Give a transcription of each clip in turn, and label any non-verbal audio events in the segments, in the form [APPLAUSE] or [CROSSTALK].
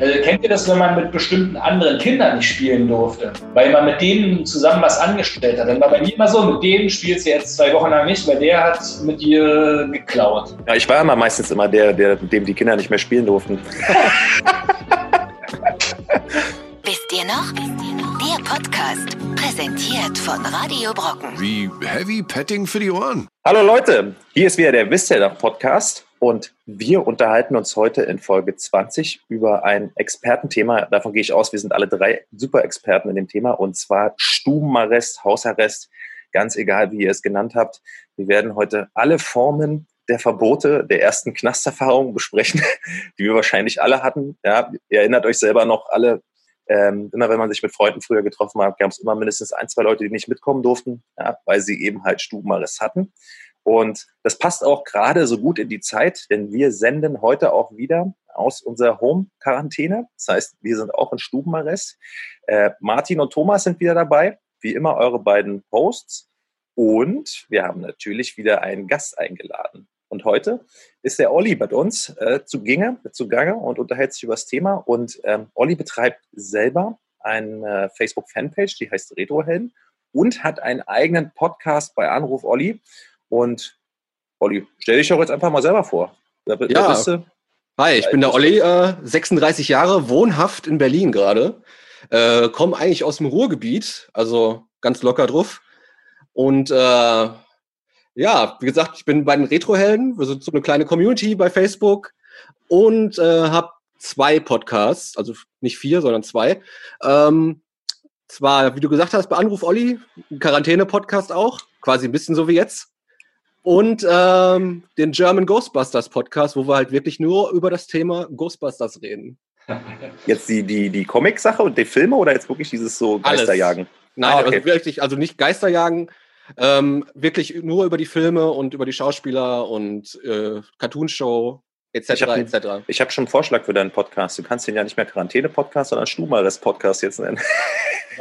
Äh, kennt ihr das, wenn man mit bestimmten anderen Kindern nicht spielen durfte? Weil man mit denen zusammen was angestellt hat. Dann war bei mir immer so, mit denen spielst du jetzt zwei Wochen lang nicht, weil der hat mit dir geklaut. Ja, ich war immer meistens immer der, der, mit dem die Kinder nicht mehr spielen durften. [LAUGHS] Wisst ihr noch? Der Podcast, präsentiert von Radio Brocken. Wie Heavy Petting für die Ohren. Hallo Leute, hier ist wieder der Wisst ihr noch Podcast und wir unterhalten uns heute in Folge 20 über ein Expertenthema. Davon gehe ich aus, wir sind alle drei super Experten in dem Thema und zwar Stubenarrest, Hausarrest, ganz egal, wie ihr es genannt habt. Wir werden heute alle Formen der Verbote der ersten Knasterfahrung besprechen, [LAUGHS] die wir wahrscheinlich alle hatten. Ja, ihr erinnert euch selber noch alle, ähm, immer wenn man sich mit Freunden früher getroffen hat, gab es immer mindestens ein, zwei Leute, die nicht mitkommen durften, ja, weil sie eben halt Stubenarrest hatten. Und das passt auch gerade so gut in die Zeit, denn wir senden heute auch wieder aus unserer Home-Quarantäne. Das heißt, wir sind auch in Stubenarrest. Äh, Martin und Thomas sind wieder dabei, wie immer eure beiden Hosts. Und wir haben natürlich wieder einen Gast eingeladen. Und heute ist der Olli bei uns äh, zu, Ginge, zu Gange und unterhält sich über das Thema. Und ähm, Olli betreibt selber eine Facebook-Fanpage, die heißt Retrohelden und hat einen eigenen Podcast bei Anruf Olli. Und Olli, stell dich doch jetzt einfach mal selber vor. Wer, wer ja. bist du? Hi, ich bin der Olli, äh, 36 Jahre, wohnhaft in Berlin gerade. Äh, Komme eigentlich aus dem Ruhrgebiet, also ganz locker drauf. Und äh, ja, wie gesagt, ich bin bei den Retrohelden. Wir sind so eine kleine Community bei Facebook und äh, habe zwei Podcasts, also nicht vier, sondern zwei. Ähm, zwar, wie du gesagt hast, bei Anruf Olli, Quarantäne-Podcast auch, quasi ein bisschen so wie jetzt. Und ähm, den German Ghostbusters Podcast, wo wir halt wirklich nur über das Thema Ghostbusters reden. Jetzt die, die, die Comic-Sache und die Filme oder jetzt wirklich dieses so Geisterjagen? Alles. Nein, ah, okay. also wirklich, also nicht Geisterjagen, ähm, wirklich nur über die Filme und über die Schauspieler und äh, Cartoonshow etc. Ich habe hab schon einen Vorschlag für deinen Podcast. Du kannst den ja nicht mehr Quarantäne-Podcast, sondern Stumares-Podcast jetzt nennen. [LAUGHS]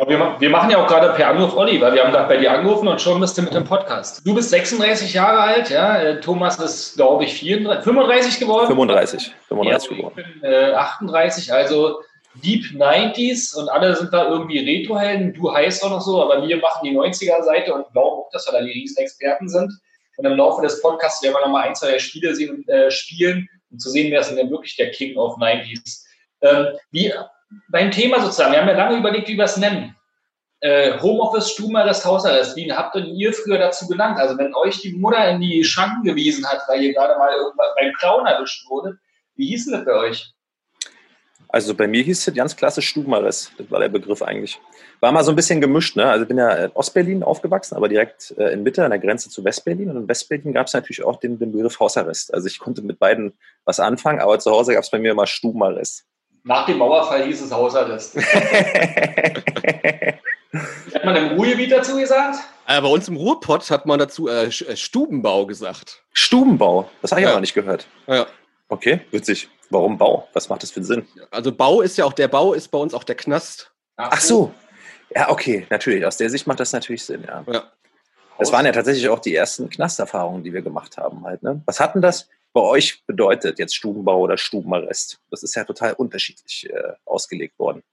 Wir, wir, machen ja auch gerade per Anruf Olli, weil wir haben gerade bei dir angerufen und schon bist du mit dem Podcast. Du bist 36 Jahre alt, ja. Äh, Thomas ist, glaube ich, 34, 35 geworden. 35, 35 ja, geworden. Ich bin äh, 38, also Deep 90s und alle sind da irgendwie Retrohelden. Du heißt auch noch so, aber wir machen die 90er-Seite und glauben auch, dass wir da die Riesenexperten sind. Und im Laufe des Podcasts werden wir nochmal ein, zwei Spiele sehen, äh, spielen, um zu sehen, wer ist denn wirklich der King of 90s. Ähm, wie beim Thema sozusagen, wir haben ja lange überlegt, wie wir es nennen. Äh, Homeoffice, Stubenarrest, Hausarrest, wie habt denn ihr früher dazu genannt? Also wenn euch die Mutter in die Schranken gewiesen hat, weil ihr gerade mal beim Clown erwischt wurde, wie hieß denn das bei euch? Also bei mir hieß es ganz klassisch Stubenarrest, das war der Begriff eigentlich. War mal so ein bisschen gemischt, ne? Also ich bin ja in Ostberlin aufgewachsen, aber direkt äh, in Mitte an der Grenze zu Westberlin. Und in Westberlin gab es natürlich auch den, den Begriff Hausarrest. Also ich konnte mit beiden was anfangen, aber zu Hause gab es bei mir immer Stubenarrest. Nach dem Mauerfall hieß es Hausarrest. [LAUGHS] Hat man im Ruhrgebiet dazu gesagt? Äh, bei uns im Ruhrpott hat man dazu äh, äh Stubenbau gesagt. Stubenbau? Das habe ich ja. aber nicht gehört. Ja. Okay, witzig. Warum Bau? Was macht das für einen Sinn? Also Bau ist ja auch, der Bau ist bei uns auch der Knast. Ach, Ach so. Ja, okay, natürlich. Aus der Sicht macht das natürlich Sinn, ja. ja. Das waren ja tatsächlich auch die ersten Knasterfahrungen, die wir gemacht haben halt. Ne? Was hatten das bei euch bedeutet, jetzt Stubenbau oder Stubenarrest? Das ist ja total unterschiedlich äh, ausgelegt worden.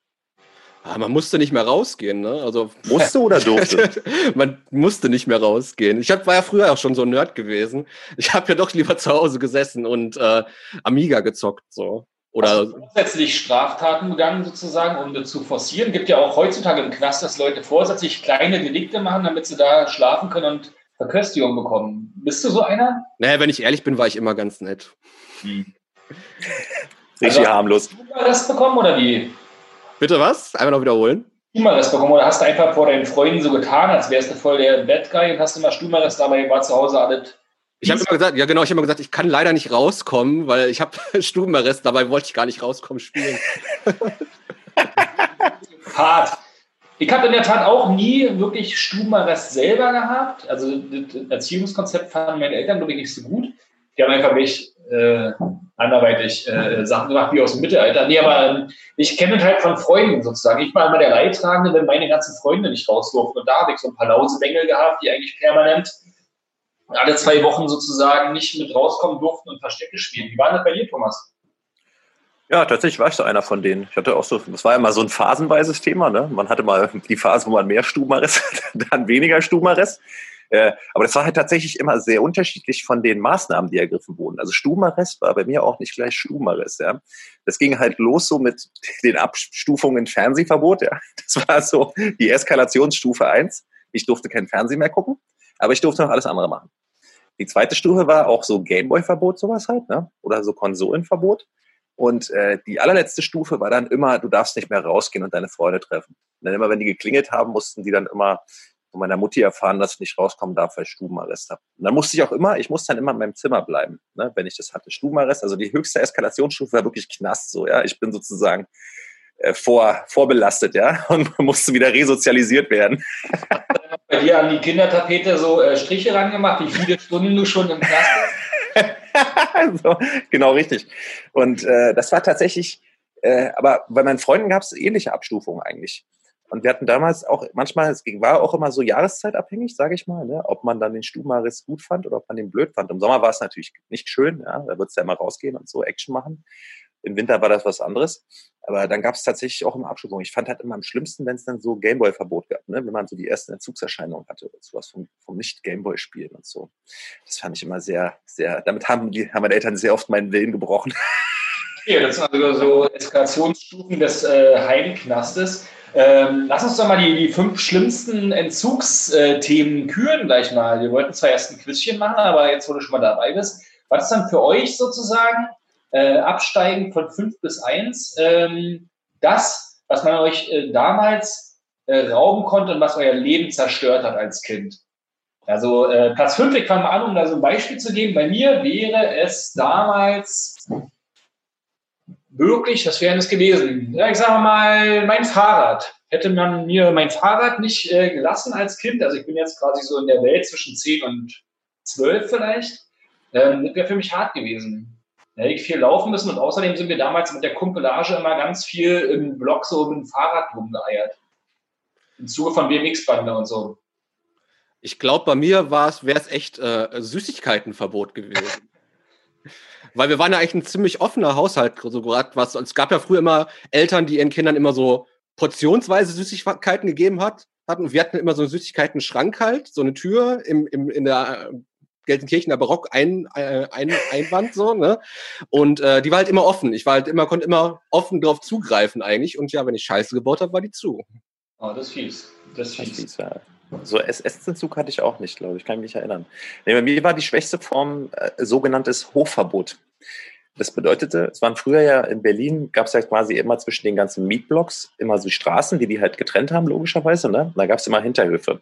Ah, man musste nicht mehr rausgehen, ne? Also [LAUGHS] musste oder durfte? [LAUGHS] man musste nicht mehr rausgehen. Ich hab, war ja früher auch schon so ein Nerd gewesen. Ich habe ja doch lieber zu Hause gesessen und äh, Amiga gezockt so. Oder also grundsätzlich Straftaten begangen sozusagen, um zu forcieren. Gibt ja auch heutzutage im Knast, dass Leute vorsätzlich kleine Delikte machen, damit sie da schlafen können und Verköstigung bekommen. Bist du so einer? Naja, wenn ich ehrlich bin, war ich immer ganz nett. Hm. Richtig also, harmlos. Hast du das bekommen oder wie? Bitte was? Einmal noch wiederholen. Stumalrest bekommen oder hast du einfach vor deinen Freunden so getan, als wärst du voll der Bad Guy und hast immer Stumalrest, dabei war zu Hause alles. Ich habe immer gesagt, ja genau, ich habe immer gesagt, ich kann leider nicht rauskommen, weil ich habe [LAUGHS] Stubenarrest, dabei wollte ich gar nicht rauskommen spielen. [LAUGHS] Hart. Ich habe in der Tat auch nie wirklich Stubenarrest selber gehabt. Also das Erziehungskonzept fanden meine Eltern, glaube ich, nicht so gut. Die haben einfach mich äh, anderweitig äh, Sachen gemacht wie aus dem Mittelalter. Nee, aber ähm, ich kenne halt von Freunden sozusagen. Ich war immer der Leidtragende, wenn meine ganzen Freunde nicht raus durften. Und da habe ich so ein paar Lausebengel gehabt, die eigentlich permanent alle zwei Wochen sozusagen nicht mit rauskommen durften und Verstecke spielen. Wie war das bei dir, Thomas? Ja, tatsächlich war ich so einer von denen. Ich hatte auch so, das war immer so ein phasenweises Thema. Ne? Man hatte mal die Phase, wo man mehr Stubenarrest [LAUGHS] hatte, dann weniger Stubenarrest. Äh, aber das war halt tatsächlich immer sehr unterschiedlich von den Maßnahmen, die ergriffen wurden. Also Stubenarrest war bei mir auch nicht gleich Stubenarrest. Ja. Das ging halt los so mit den Abstufungen Fernsehverbot. Ja. Das war so die Eskalationsstufe eins. Ich durfte kein Fernsehen mehr gucken, aber ich durfte noch alles andere machen. Die zweite Stufe war auch so Gameboy-Verbot, sowas halt, ne? oder so Konsolenverbot. Und äh, die allerletzte Stufe war dann immer, du darfst nicht mehr rausgehen und deine Freunde treffen. Und dann immer, wenn die geklingelt haben, mussten die dann immer von meiner Mutti erfahren, dass ich nicht rauskommen darf, weil ich Stubenarrest habe. Und dann musste ich auch immer, ich musste dann immer in meinem Zimmer bleiben, ne, wenn ich das hatte. Stubenarrest, also die höchste Eskalationsstufe war wirklich Knast, so, ja. Ich bin sozusagen äh, vor, vorbelastet, ja, [LAUGHS] und musste wieder resozialisiert werden. [LAUGHS] Bei dir an die Kindertapete so äh, Striche rangemacht, wie viele Stunden du schon im Knast bist? [LAUGHS] so, genau richtig. Und äh, das war tatsächlich, äh, aber bei meinen Freunden gab es ähnliche Abstufungen eigentlich. Und wir hatten damals auch, manchmal, es war auch immer so jahreszeitabhängig, sage ich mal, ne? ob man dann den Stubenriss gut fand oder ob man den blöd fand. Im Sommer war es natürlich nicht schön, ja? da würdest du ja immer rausgehen und so Action machen. Im Winter war das was anderes. Aber dann gab es tatsächlich auch immer Abschubung. Ich fand halt immer am schlimmsten, wenn es dann so Gameboy-Verbot gab, ne? wenn man so die ersten Entzugserscheinungen hatte oder sowas vom, vom Nicht-Gameboy-Spielen und so. Das fand ich immer sehr, sehr, damit haben, die, haben meine Eltern sehr oft meinen Willen gebrochen. [LAUGHS] Ja, das sind also so Eskalationsstufen des äh, Heimknastes. Ähm, lass uns doch mal die, die fünf schlimmsten Entzugsthemen küren gleich mal. Wir wollten zwar erst ein Quizchen machen, aber jetzt, wo du schon mal dabei bist, was ist dann für euch sozusagen äh, absteigen von fünf bis eins ähm, das, was man euch äh, damals äh, rauben konnte und was euer Leben zerstört hat als Kind? Also äh, Platz fünf, ich fange mal an, um da so ein Beispiel zu geben. Bei mir wäre es damals wirklich, was wäre das gewesen? Ja, ich sage mal, mein Fahrrad. Hätte man mir mein Fahrrad nicht äh, gelassen als Kind, also ich bin jetzt quasi so in der Welt zwischen 10 und 12 vielleicht, ähm, das wäre für mich hart gewesen. Da hätte ich viel laufen müssen und außerdem sind wir damals mit der Kumpelage immer ganz viel im Block so mit dem Fahrrad rumgeeiert. Im Zuge von BMX-Bande und so. Ich glaube, bei mir wäre es echt äh, Süßigkeitenverbot gewesen. Weil wir waren ja eigentlich ein ziemlich offener Haushalt, so gerade was. Es gab ja früher immer Eltern, die ihren Kindern immer so portionsweise Süßigkeiten gegeben hat, hatten. Wir hatten immer so einen Süßigkeiten-Schrank halt, so eine Tür im, im, in der äh, Gelsenkirchener Barock ein, äh, ein, Einwand so, ne? Und äh, die war halt immer offen. Ich war halt immer, konnte immer offen drauf zugreifen eigentlich. Und ja, wenn ich Scheiße gebaut habe, war die zu. Oh, das ist fies. Das ist fies. Das fies ja. So Essentzug hatte ich auch nicht, glaube ich, kann mich erinnern. Nee, bei mir war die schwächste Form äh, sogenanntes Hochverbot. Das bedeutete, es waren früher ja in Berlin, gab es ja quasi immer zwischen den ganzen Mietblocks immer so Straßen, die die halt getrennt haben, logischerweise. Ne? Da gab es immer Hinterhöfe.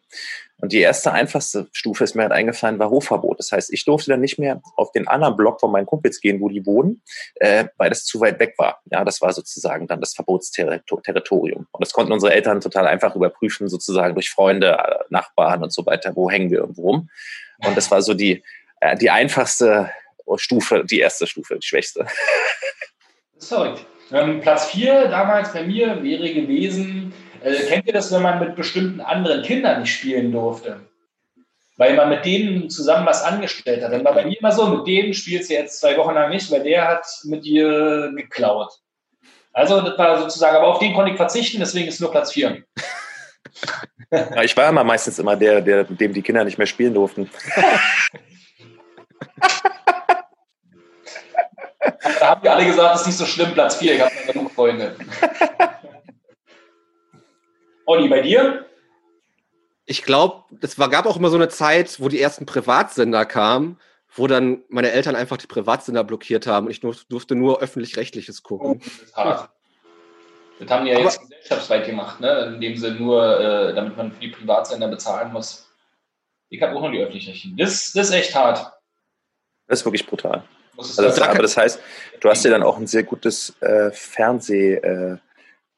Und die erste, einfachste Stufe ist mir halt eingefallen, war Hochverbot. Das heißt, ich durfte dann nicht mehr auf den anderen Block von meinen Kumpels gehen, wo die wohnen, äh, weil das zu weit weg war. Ja, das war sozusagen dann das Verbotsterritorium. Und das konnten unsere Eltern total einfach überprüfen, sozusagen durch Freunde, äh, Nachbarn und so weiter, wo hängen wir irgendwo rum. Und das war so die, äh, die einfachste Stufe, die erste Stufe, die schwächste. Das ist verrückt. Ähm, Platz 4 damals bei mir wäre gewesen, äh, kennt ihr das, wenn man mit bestimmten anderen Kindern nicht spielen durfte? Weil man mit denen zusammen was angestellt hat. Dann war bei mir immer so, mit dem spielst du jetzt zwei Wochen lang nicht, weil der hat mit dir geklaut. Also das war sozusagen, aber auf den konnte ich verzichten, deswegen ist nur Platz 4. Ja, ich war immer meistens immer der, der, mit dem die Kinder nicht mehr spielen durften. [LAUGHS] haben die alle gesagt, es ist nicht so schlimm, Platz 4, ich habe noch genug Freunde. [LAUGHS] Olli, bei dir? Ich glaube, es war, gab auch immer so eine Zeit, wo die ersten Privatsender kamen, wo dann meine Eltern einfach die Privatsender blockiert haben und ich durfte nur öffentlich-rechtliches gucken. Oh, das, ist hart. das haben die ja jetzt gesellschaftsweit gemacht, ne? indem sie nur, äh, damit man für die Privatsender bezahlen muss. Ich habe auch nur die öffentlich-rechtlichen. Das, das ist echt hart. Das ist wirklich brutal. Also das, aber das heißt, du hast dir dann auch ein sehr gutes äh, Fernseh, äh,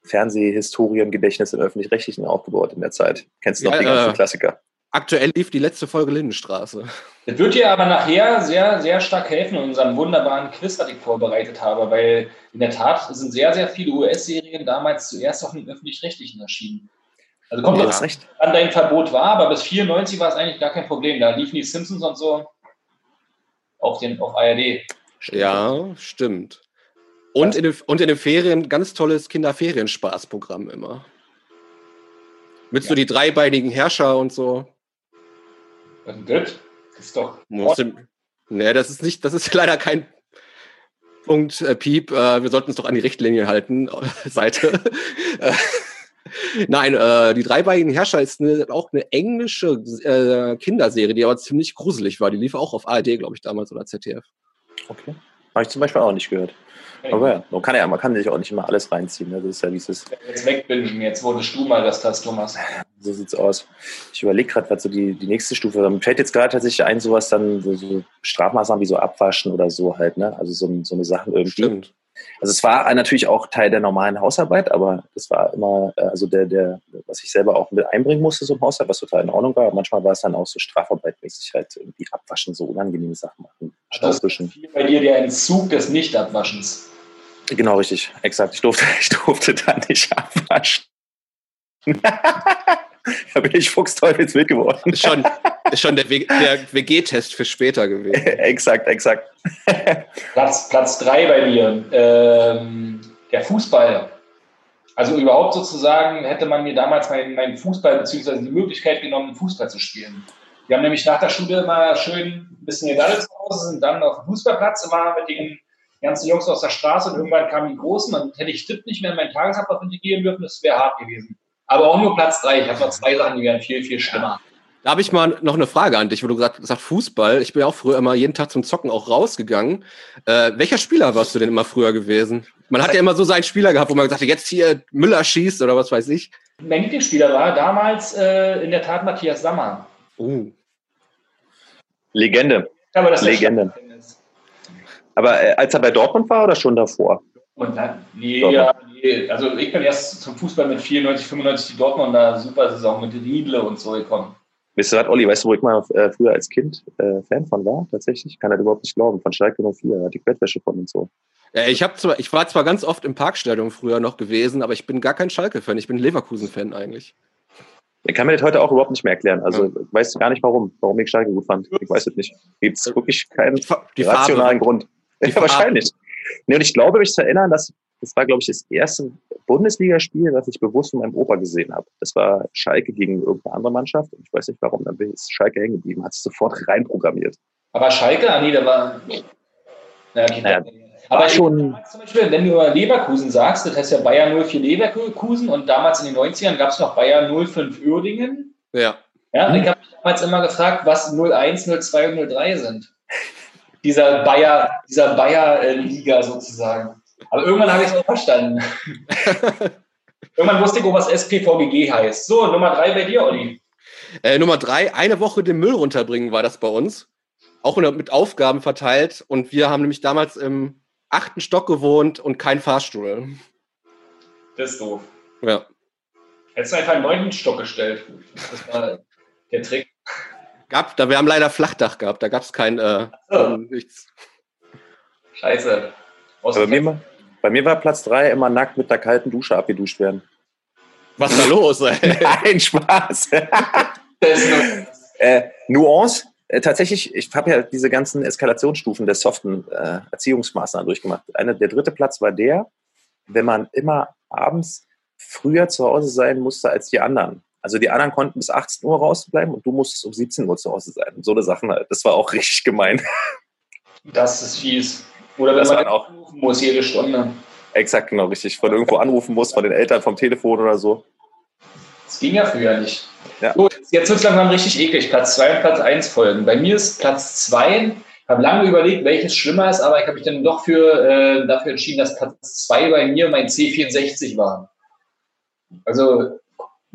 Fernsehhistoriengedächtnis im Öffentlich-Rechtlichen aufgebaut in der Zeit. Kennst du noch ja, die ganzen äh, Klassiker? Aktuell lief die letzte Folge Lindenstraße. Das wird dir aber nachher sehr, sehr stark helfen in unserem wunderbaren Quiz, das ich vorbereitet habe, weil in der Tat sind sehr, sehr viele US-Serien damals zuerst auch im Öffentlich-Rechtlichen erschienen. Also kommt jetzt ja. an dein Verbot war, aber bis 94 war es eigentlich gar kein Problem. Da liefen die Simpsons und so auf, den, auf ARD. Ja, stimmt. Und in, den, und in den Ferien ganz tolles Kinderferienspaßprogramm immer. Mit ja. so die dreibeinigen Herrscher und so. Was denn das? Das ist doch. Nee, das ist nicht, das ist [LAUGHS] leider kein Punkt, äh, Piep. Äh, wir sollten uns doch an die Richtlinie halten, [LAUGHS] Seite. [LAUGHS] Nein, äh, die dreibeinigen Herrscher ist eine, auch eine englische äh, Kinderserie, die aber ziemlich gruselig war. Die lief auch auf ARD, glaube ich, damals oder ZDF. Okay. Habe ich zum Beispiel auch nicht gehört. Aber ja, man kann ja, man kann sich auch nicht immer alles reinziehen. Ne? Das ist ja dieses. Jetzt wegbinden, jetzt wurdest du mal das das, Thomas. So sieht's aus. Ich überlege gerade, was so die, die nächste Stufe ist. Mir fällt jetzt gerade tatsächlich ein, sowas dann, so, so Strafmaßnahmen wie so Abwaschen oder so halt, ne? Also so, so eine Sachen irgendwie. Stimmt. Also es war natürlich auch Teil der normalen Hausarbeit, aber das war immer, äh, also der, der, was ich selber auch mit einbringen musste, so im Haushalt, was total in Ordnung war. manchmal war es dann auch so strafarbeitmäßig halt irgendwie abwaschen, so unangenehme Sachen machen. Staubwischen. Also bei dir der Entzug des Nicht-Abwaschens. Genau, richtig. Exakt. Ich durfte, [LAUGHS] ich durfte da nicht abwaschen. [LAUGHS] [LAUGHS] da bin ich fuchsteufelswild geworden. Ist schon, ist schon der, WG-Test für später gewesen. [LAUGHS] exakt, exakt. [LAUGHS] Platz, Platz drei bei mir. Ähm, der Fußball. Also überhaupt sozusagen hätte man mir damals meinen mein Fußball beziehungsweise die Möglichkeit genommen, Fußball zu spielen. Wir haben nämlich nach der Schule immer schön ein bisschen gedaddelt zu Hause, sind dann auf dem Fußballplatz immer mit den ganzen Jungs aus der Straße und irgendwann kamen die Großen. Dann hätte ich Tipp nicht mehr in meinen Tagesablauf integrieren dürfen, das wäre hart gewesen. Aber auch nur Platz drei. Ich habe noch zwei Sachen, die wären viel, viel schlimmer. Da habe ich mal noch eine Frage an dich, wo du gesagt hast, Fußball. Ich bin ja auch früher immer jeden Tag zum Zocken auch rausgegangen. Äh, welcher Spieler warst du denn immer früher gewesen? Man hat ja immer so seinen Spieler gehabt, wo man gesagt hat, jetzt hier Müller schießt oder was weiß ich. Mein Lieblingsspieler war damals äh, in der Tat Matthias Sammer. Uh. Legende. Aber das Legende. Aber äh, als er bei Dortmund war oder schon davor? Und dann, nee, ja, nee, also ich bin erst zum Fußball mit 94, 95 die Dortmunder Supersaison mit Riedle und so gekommen. Wisst ihr was, Olli, weißt du, wo ich mal äh, früher als Kind äh, Fan von war? Tatsächlich, ich kann das überhaupt nicht glauben. Von Schalke 04, hatte ich Bettwäsche von und so. Ja, ich, hab zwar, ich war zwar ganz oft im Parkstadion früher noch gewesen, aber ich bin gar kein Schalke-Fan. Ich bin Leverkusen-Fan eigentlich. Ich kann mir das heute auch überhaupt nicht mehr erklären. Also ja. ich weiß gar nicht warum, warum ich Schalke gut fand. Ich weiß es nicht. Gibt es wirklich keinen rationalen Grund. [LAUGHS] Ja, wahrscheinlich. Nee, und ich glaube, mich zu erinnern, dass das war, glaube ich, das erste Bundesligaspiel, das ich bewusst von meinem Opa gesehen habe. Das war Schalke gegen irgendeine andere Mannschaft. Und ich weiß nicht warum, dann ist Schalke hängen geblieben, hat sich sofort [LAUGHS] reinprogrammiert. Aber Schalke, ah nee, da war. Ja, okay, naja, aber schon. Zum Beispiel, wenn du über Leverkusen sagst, das heißt ja Bayern 04 Leverkusen und damals in den 90ern gab es noch Bayern 05 Uerdingen. Ja. Ja, und ich habe mich damals immer gefragt, was 01, 02 und 03 sind dieser Bayer, dieser Bayer-Liga sozusagen. Aber irgendwann habe ich es auch verstanden. [LAUGHS] irgendwann wusste ich was SPVGG heißt. So, Nummer drei bei dir, Olli. Äh, Nummer drei, eine Woche den Müll runterbringen war das bei uns. Auch mit Aufgaben verteilt. Und wir haben nämlich damals im achten Stock gewohnt und kein Fahrstuhl. Das ist doof. Ja. Hättest du einfach einen neunten Stock gestellt. Das war der Trick. Gab, da wir haben leider Flachdach gehabt, da gab es kein äh, oh. nichts. Scheiße. Bei mir, bei mir war Platz 3 immer nackt mit der kalten Dusche abgeduscht werden. Was ist da los, ey? [LAUGHS] Nein, Spaß. [LAUGHS] äh, Nuance, äh, tatsächlich, ich habe ja diese ganzen Eskalationsstufen der soften äh, Erziehungsmaßnahmen durchgemacht. Eine, der dritte Platz war der, wenn man immer abends früher zu Hause sein musste als die anderen. Also die anderen konnten bis 18 Uhr rausbleiben und du musstest um 17 Uhr zu Hause sein. so eine Sachen halt. Das war auch [LAUGHS] richtig gemein. Das ist fies. Oder wenn man auch anrufen muss jede Stunde. Exakt, genau, richtig. Von irgendwo anrufen muss, von den Eltern, vom Telefon oder so. Das ging ja früher nicht. Ja. So, jetzt wird es langsam richtig eklig. Platz 2 und Platz 1 folgen. Bei mir ist Platz 2, ich habe lange überlegt, welches schlimmer ist, aber ich habe mich dann doch für, äh, dafür entschieden, dass Platz 2 bei mir mein C64 war. Also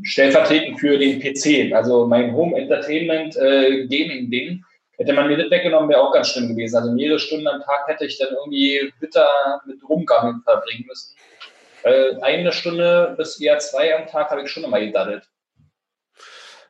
stellvertretend für den PC, also mein Home Entertainment äh, Gaming Ding. Hätte man mir das weggenommen, wäre auch ganz schlimm gewesen. Also mehrere Stunden am Tag hätte ich dann irgendwie bitter mit Rumgammeln verbringen müssen. Äh, eine Stunde bis eher zwei am Tag habe ich schon immer gedaddelt.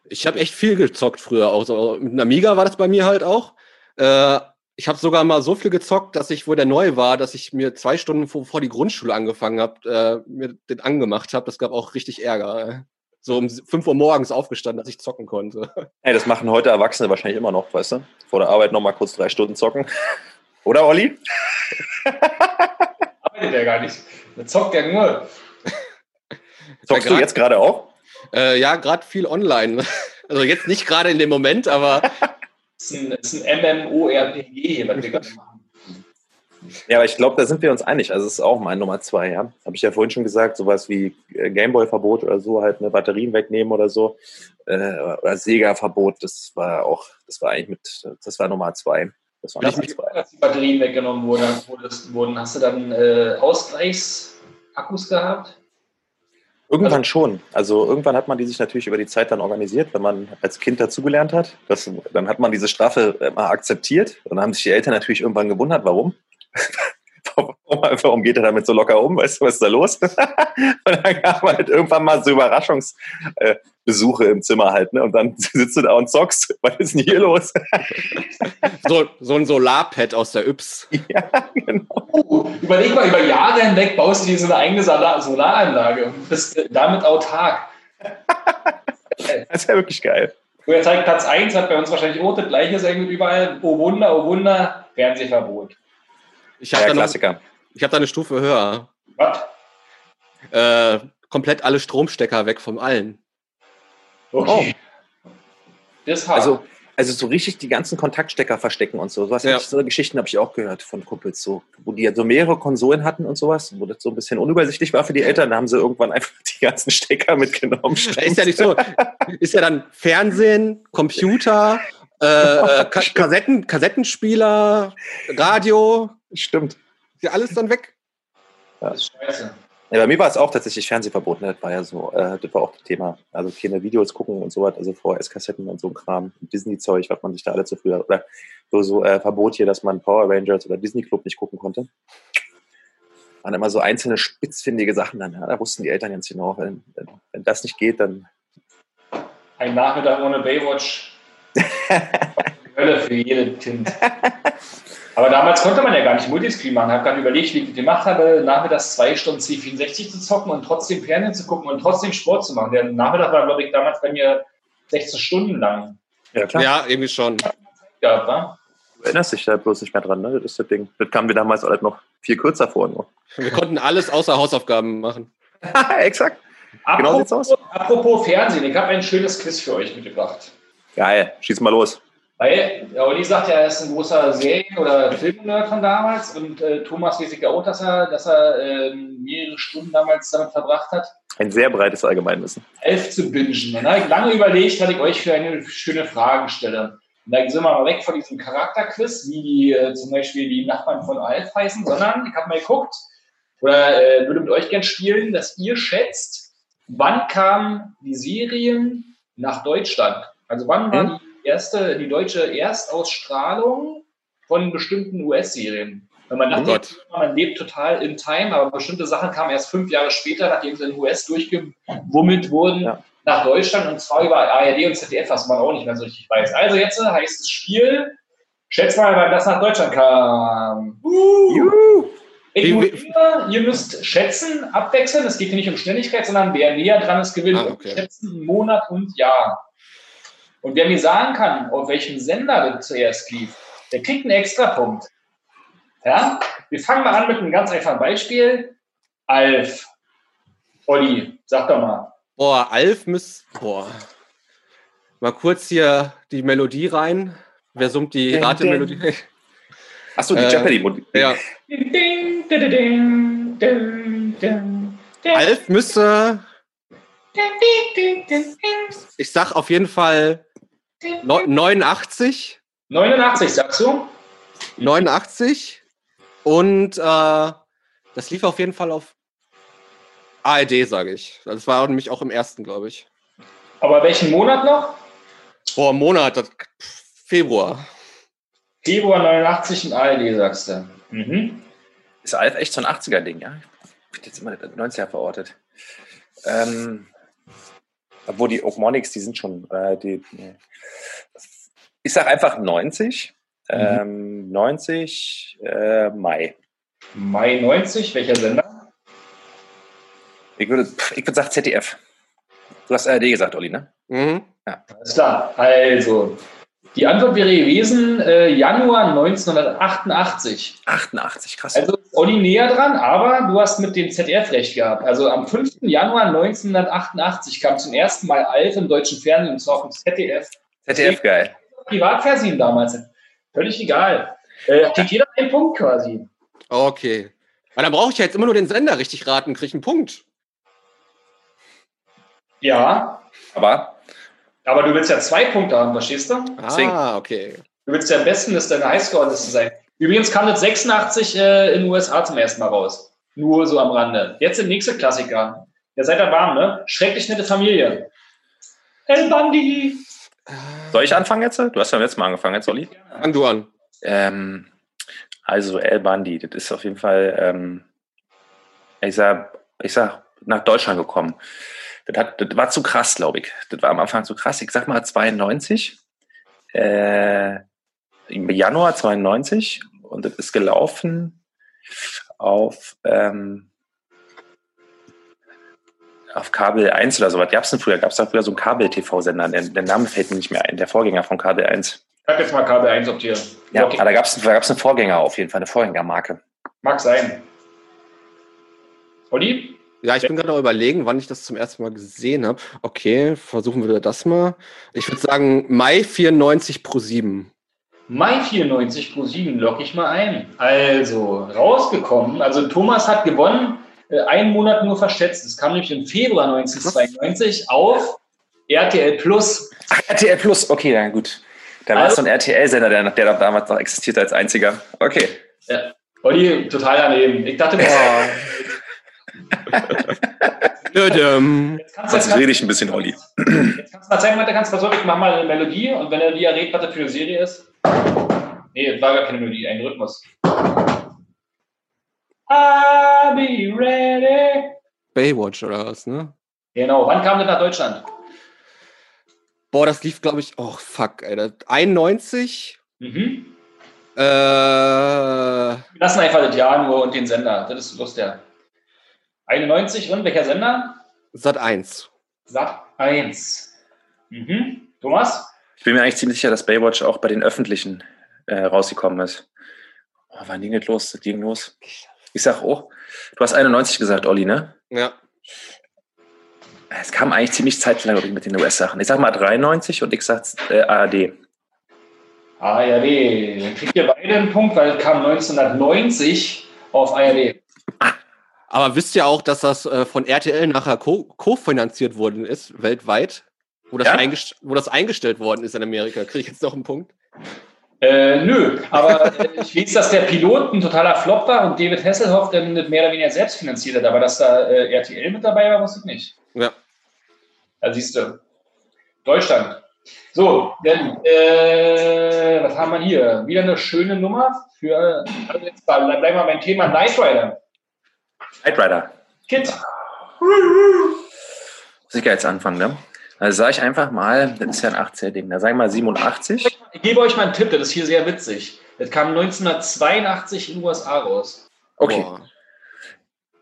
Ich habe echt viel gezockt früher. Auch so, mit einem Amiga war das bei mir halt auch. Äh, ich habe sogar mal so viel gezockt, dass ich, wo der neu war, dass ich mir zwei Stunden vor, vor die Grundschule angefangen habe, äh, mir den angemacht habe. Das gab auch richtig Ärger so um 5 Uhr morgens aufgestanden, dass ich zocken konnte. [LAUGHS] Ey, das machen heute Erwachsene wahrscheinlich immer noch, weißt du? Vor der Arbeit nochmal kurz drei Stunden zocken. [LAUGHS] Oder, Olli? [LAUGHS] Arbeitet ja gar nicht. Der zockt ja nur. Zockst du jetzt gerade auch? Äh, ja, gerade viel online. Also jetzt nicht gerade in dem Moment, aber Das ist ein, das ist ein MMORPG hier, was wir gerade machen. Ja, aber ich glaube, da sind wir uns einig. Also es ist auch mein Nummer zwei, ja. Habe ich ja vorhin schon gesagt, sowas wie äh, Gameboy-Verbot oder so, halt eine Batterien wegnehmen oder so. Äh, oder Sega-Verbot, das war auch, das war eigentlich mit, das war Nummer zwei. Das war Nummer zwei. Als die Batterien weggenommen wurden, wurden hast du dann äh, Ausgleichsakkus gehabt? Irgendwann schon. Also irgendwann hat man die sich natürlich über die Zeit dann organisiert, wenn man als Kind dazugelernt hat. Das, dann hat man diese Strafe immer akzeptiert. Und dann haben sich die Eltern natürlich irgendwann gewundert, warum. Warum, [LAUGHS] warum geht er damit so locker um? Weißt du, was ist da los? [LAUGHS] Und dann gab man halt irgendwann mal so Überraschungsbesuche im Zimmer halt. Ne? Und dann [LAUGHS] sitzt du da und zockst. Was ist denn hier los? so, so ein Solarpad aus der Yps. ja, genau. Oh, überleg mal, über Jahre hinweg baust du dir so eine eigene Solar Solaranlage und bist äh, damit autark. Das ist ja wirklich geil. Wo er zeigt, Platz 1 hat bei uns wahrscheinlich auch das gleiche mit überall. Oh Wunder, oh Wunder, Fernsehverbot. Ich Ja, habe da, noch- Klassiker. ich hab da eine Stufe höher. Was? Äh, komplett alle Stromstecker weg vom allen. Okay. Das ist hart. Also, also so richtig die ganzen Kontaktstecker verstecken und so. Sowas Ja. ich- so Geschichten habe ich auch gehört von Kumpels, so, wo die ja so mehrere Konsolen hatten und sowas, wo das so ein bisschen unübersichtlich war für die Eltern. Da haben sie irgendwann einfach die ganzen Stecker mitgenommen. Da [LAUGHS] ist ja nicht so. Ist ja dann Fernsehen, Computer, äh, äh, Ka [LAUGHS] Kassetten, Kassettenspieler, Radio, Stimmt. ist ja alles dann weg. das ist scheiße. Ja, bei mir war es auch tatsächlich Fernsehverbot. Ne? Das war ja so, äh, das war auch das Thema. Also keine Videos gucken und so was, also VHS-Kassetten und so ein Kram, Disney-Zeug, was man sich da alle zu früher, oder so, so äh, Verbot hier, dass man Power Rangers oder Disney Club nicht gucken konnte. Waren immer so einzelne spitzfindige Sachen dann. Ja? Da wussten die Eltern ganz genau, wenn, wenn, wenn das nicht geht, dann Ein Nachmittag ohne Baywatch. [LAUGHS] Hölle für jede Kind. [LAUGHS] Aber damals konnte man ja gar nicht Multiscreen machen. Ich habe gerade überlegt, wie ich das gemacht habe, nachmittags zwei Stunden C64 zu zocken und trotzdem Fernsehen zu gucken und trotzdem Sport zu machen. Der Nachmittag war, glaube ich, damals bei mir 16 Stunden lang. ja klar. Ja, irgendwie schon. Ja, wa? Du erinnerst dich da bloß nicht mehr dran, ne? Das ist das Ding. Das kam mir damals alles noch viel kürzer vor. Nur. Wir konnten alles außer Hausaufgaben machen. [LAUGHS] Exakt. Genau sieht's aus. apropos Fernsehen, ich habe ein schönes Quiz für euch mitgebracht. Geil. Schieß mal los. Weil, ja, Olli sagt ja, er ist ein großer Serien- oder Filmnerd von damals und äh, Thomas weiß ich ja auch, dass er, dass er ähm, mehrere Stunden damals damit verbracht hat, Ein sehr breites Allgemeinwissen. elf zu bingen. Und da habe ich lange überlegt, was ich euch für eine schöne Fragen stelle. Und da sind wir mal weg von diesem Charakterquiz, wie die, äh, zum Beispiel die Nachbarn von Alf heißen, sondern ich habe mal geguckt, oder äh, würde mit euch gern spielen, dass ihr schätzt, wann kamen die Serien nach Deutschland? Also wann war Hm? die erste, die deutsche Erstausstrahlung von bestimmten US-Serien? Wenn man Oh dachte, Gott. man lebt total in Time, aber bestimmte Sachen kamen erst fünf Jahre später, nachdem sie in den US durchgewummelt wurden, Ja. nach Deutschland und zwar über ARD und ZDF, was man auch nicht mehr so richtig weiß. Also jetzt heißt das Spiel, schätzt mal, wann das nach Deutschland kam. Uh. Juhu. Ich Wie- muss immer, ihr müsst schätzen, abwechseln. Es geht hier nicht um Schnelligkeit, sondern wer näher dran ist, gewinnt. Ah, okay. Schätzen, Monat und Jahr. Und wer mir sagen kann, auf welchem Sender das zuerst lief, der kriegt einen extra Punkt. Ja? Wir fangen mal an mit einem ganz einfachen Beispiel. Alf. Olli, sag doch mal. Boah, Alf muss. Boah. Mal kurz hier die Melodie rein. Wer summt die Ratemelodie? Achso, die Äh, Jeopardy-Musik. Ja. Ding, ding, ding, ding, ding, ding, ding. Alf müsste. Ich sag auf jeden Fall 89. 89, sagst du? 89. Und äh, das lief auf jeden Fall auf ARD, sage ich. Das war nämlich auch im ersten, glaube ich. Aber welchen Monat noch? Boah, Monat, das, Februar. Februar 89 in ARD, sagst du. Mhm. Ist Alf echt so ein 80er-Ding, ja? Ich bin jetzt immer in den 90er verortet. Ähm, obwohl die Oakmonics, die sind schon, äh, die, ich sag einfach 90. Ähm, 90 äh, Mai. Mai 90, welcher Sender? Ich würde, ich würde sagen ZDF. Du hast ARD gesagt, Olli, ne? Mhm. Alles klar. Also, die Antwort wäre gewesen, äh, Januar 1988. 88, krass. Also Olli näher dran, aber du hast mit dem ZDF recht gehabt. Also am 5. Januar 1988 kam zum ersten Mal Alf im deutschen Fernsehen und zwar auf dem ZDF. ZDF, geil. Privatfernsehen damals. Völlig egal. Äh, kriegt jeder einen Punkt quasi. Okay. Weil dann brauche ich ja jetzt immer nur den Sender richtig raten, kriege ich einen Punkt. Ja, Aber aber du willst ja zwei Punkte haben, verstehst du? Deswegen. Ah, okay. Du willst ja am besten Liste deine Highscore-Liste sein. Übrigens kam das 86 äh, in den USA zum ersten Mal raus. Nur so am Rande. Jetzt der nächste Klassiker. Ihr seid da warm, ne? Schrecklich nette Familie. El Bandi. soll ich anfangen jetzt? Du hast ja letztes Mal angefangen jetzt, Olli. Fang du an. Ähm, also El Bandi, das ist auf jeden Fall, ähm, ich sag, ich sag, nach Deutschland gekommen. Das, hat, das war zu krass, glaube ich. Das war am Anfang zu krass. Ich sag mal 92. Äh, Im Januar 92. Und das ist gelaufen auf, ähm, auf Kabel 1 oder so. Was gab es denn früher? Gab es da früher so einen Kabel-TV-Sender? Der, der Name fällt mir nicht mehr ein. Der Vorgänger von Kabel 1. Sag jetzt mal Kabel 1 optieren. Ja, Okay. aber da gab es da gab's einen Vorgänger auf jeden Fall, eine Vorgängermarke. Mag sein. Olli? Ja, ich bin gerade noch überlegen, wann ich das zum ersten Mal gesehen habe. Okay, versuchen wir das mal. Ich würde sagen, Mai 94 pro 7. Mai 94 pro 7 lock ich mal ein. Also, rausgekommen. Also, Thomas hat gewonnen. Äh, einen Monat nur verschätzt. Es kam nämlich im Februar 1992 auf RTL Plus. Ach, RTL Plus, okay, dann gut. Da war es Also- so ein RTL-Sender, der, der damals noch existierte als einziger. Okay. Ja. Olli, total daneben. Ich dachte, Oh. [LAUGHS] Dödem. jetzt kannst Jetzt rede ich ein bisschen, Olli. Jetzt kannst du mal zeigen, was du kannst. Pass auf, ich mach mal eine Melodie und wenn er dir errät, was das für eine Serie ist. Nee, das war gar keine Melodie, ein Rhythmus. I'll be ready. Baywatch oder was, ne? Genau, wann kam das nach Deutschland? Boah, das lief, glaube ich, oh fuck, Alter. 91? Mhm. Äh, Wir lassen einfach das Jahr nur und den Sender. Das ist Lust ja. 91 und welcher Sender? Sat 1. Sat 1. Mhm. Thomas? Ich bin mir eigentlich ziemlich sicher, dass Baywatch auch bei den Öffentlichen äh, rausgekommen ist. Oh, wann ging das los? Das ging los. Ich sag, oh, du hast 91 gesagt, Olli, ne? Ja. Es kam eigentlich ziemlich zeitgleich glaub ich, mit den US-Sachen. Ich sag mal 93 und ich sag äh, ARD. ARD. Dann kriegt ihr beide einen Punkt, weil es kam 1990 auf ARD. Aber wisst ihr auch, dass das äh, von RTL nachher co- kofinanziert worden ist, weltweit? Wo das, Ja? eingest- wo das eingestellt worden ist in Amerika. Kriege ich jetzt noch einen Punkt? Äh, nö, aber äh, ich weiß, dass der Pilot ein totaler Flop war und David Hasselhoff dann mehr oder weniger selbst finanziert hat, aber dass da äh, RTL mit dabei war, wusste ich nicht. Ja. Da siehst du. Deutschland. So, dann, äh, was haben wir hier? Wieder eine schöne Nummer für, also jetzt bleiben wir beim Thema Knight Rider. Knight Rider. Kid. Muss ich ja jetzt anfangen, ne? Also sage ich einfach mal, das ist ja ein 80er-Ding. Da sage ich mal 87. Ich gebe euch mal einen Tipp, das ist hier sehr witzig. Das kam 1982 in den USA raus. Okay. Boah.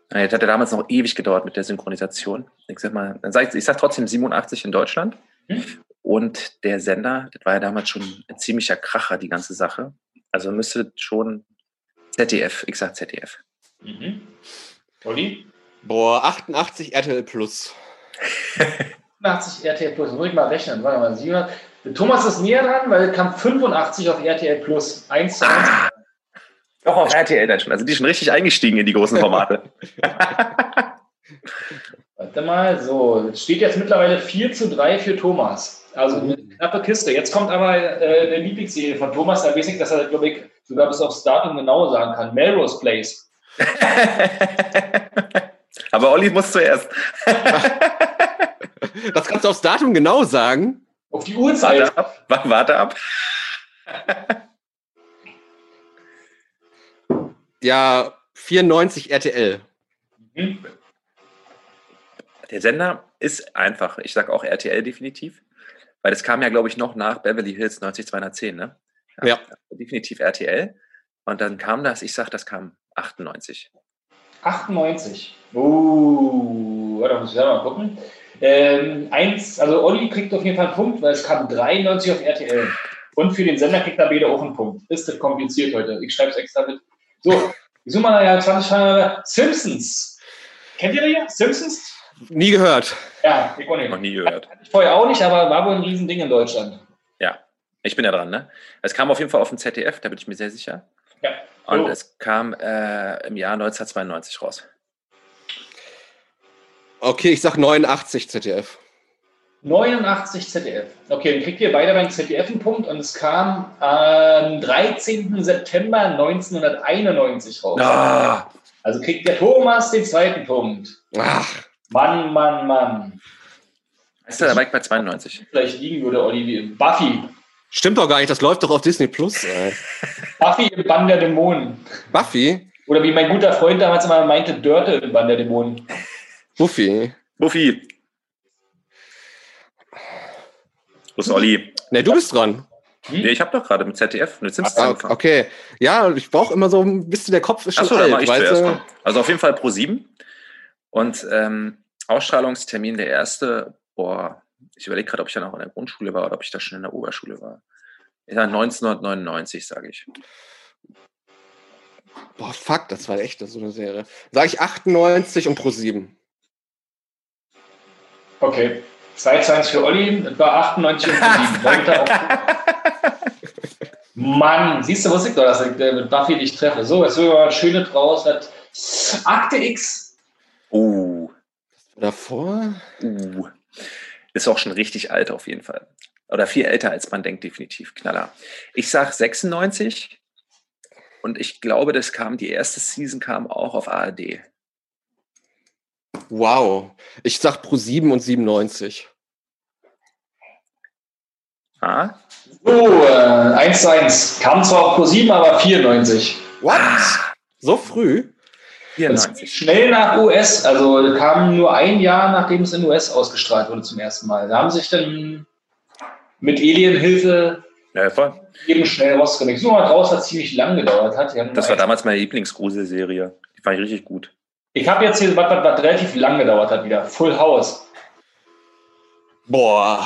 Das hat ja damals noch ewig gedauert mit der Synchronisation. Ich sag mal, sag ich, ich sag trotzdem 87 in Deutschland. Hm? Und der Sender, das war ja damals schon ein ziemlicher Kracher, die ganze Sache. Also müsste schon ZDF, ich sag ZDF. Mhm. Olli? Boah, 88 RTL Plus. [LAUGHS] 85 RTL Plus, muss ich mal rechnen. Warte mal, 700. Thomas ist näher dran, weil es kam 85 auf RTL Plus. 1 zu 1. Doch auf RTL dann schon. Also die sind schon richtig eingestiegen in die großen [LAUGHS] Formate. Warte mal, so. Es steht jetzt mittlerweile 4 zu 3 für Thomas. Also eine knappe Kiste. Jetzt kommt aber äh, eine Lieblingsserie von Thomas. Da weiß ich, dass er, glaube ich, sogar bis aufs Datum genau sagen kann. Melrose Place. [LAUGHS] Aber Olli muss zuerst. [LAUGHS] Das kannst du aufs Datum genau sagen. Auf die Uhrzeit. Warte ab. Wa- Warte ab. [LAUGHS] Ja, 94 RTL. Mhm. Der Sender ist einfach. Ich sag auch RTL definitiv. Weil das kam ja, glaube ich, noch nach Beverly Hills 90210, ne? Ja. Definitiv RTL. Und dann kam das, ich sag, das kam 98. 98. Oh, warte, muss ich selber mal gucken. Ähm, eins, also Olli kriegt auf jeden Fall einen Punkt, weil es kam 93 auf RTL. Und für den Sender kriegt er beide auch einen Punkt. Ist das kompliziert heute? Ich schreibe es extra mit. So, Ich suche mal ja 20 Jahre Simpsons. Kennt ihr die? Simpsons? Nie gehört. Ja, ich auch nicht. Noch nie gehört. Hatte ich vorher auch nicht, aber war wohl ein Riesending in Deutschland. Ja, ich bin ja dran, ne? Es kam auf jeden Fall auf dem ZDF, da bin ich mir sehr sicher. Ja. Und So. es kam äh, im Jahr 1992 raus. Okay, ich sag 89 ZDF. 89 ZDF. Okay, dann kriegt ihr beide beim ZDF einen Punkt und es kam am 13. September 1991 raus. Ah, Also kriegt der Thomas den zweiten Punkt. Ach, Mann, Mann, Mann. ist der dabei bei 92? Vielleicht liegen würde Olli. Buffy. stimmt doch gar nicht, das läuft doch auf Disney Plus. [LAUGHS] Buffy im Bann der Dämonen. Buffy? Oder wie mein guter Freund damals immer meinte, Dörte im Bann der Dämonen. Buffy. Buffy. Wo ist Olli? Ne, du bist dran. Hm? Nee, ich habe doch gerade mit ZDF mit Simpsons Ah, angefangen. okay. Ja, ich brauche immer so ein bisschen, der Kopf ist schon Achso, da alt, war ich zuerst dran. Also auf jeden Fall pro 7. Und ähm, Ausstrahlungstermin der erste, boah, ich überlege gerade, ob ich da noch in der Grundschule war oder ob ich da schon in der Oberschule war. Ja, 1999, sage ich. Boah, fuck, das war echt so eine Serie. Sag ich 98 und pro 7. Okay. 2-1 für Olli, etwa 98 und 7. Neunter auf- Mann, siehst du, wusste ich doch, dass ich mit Buffy dich treffe. So, jetzt will wir mal ein schönes raus. Das Akte X. Uh, Davor? uh. Ist auch schon richtig alt auf jeden Fall. Oder viel älter, als man denkt, definitiv. Knaller. Ich sag 96 und ich glaube, das kam, die erste Season kam auch auf ARD. Wow. Ich sag pro 7 und 97. Ah? So, äh, 1 zu 1. Kam zwar auf Pro 7, aber 94. What? So früh? Das 94. schnell nach US, also kam nur ein Jahr, nachdem es in US ausgestrahlt wurde zum ersten Mal. Da haben sich dann mit Alienhilfe Ja, voll. eben schnell. Ich suche mal raus, was ziemlich lang gedauert hat. Das war damals meine Lieblingsgruselserie. Die fand ich richtig gut. Ich habe jetzt hier was, was, was relativ lang gedauert hat wieder. Full House. Boah.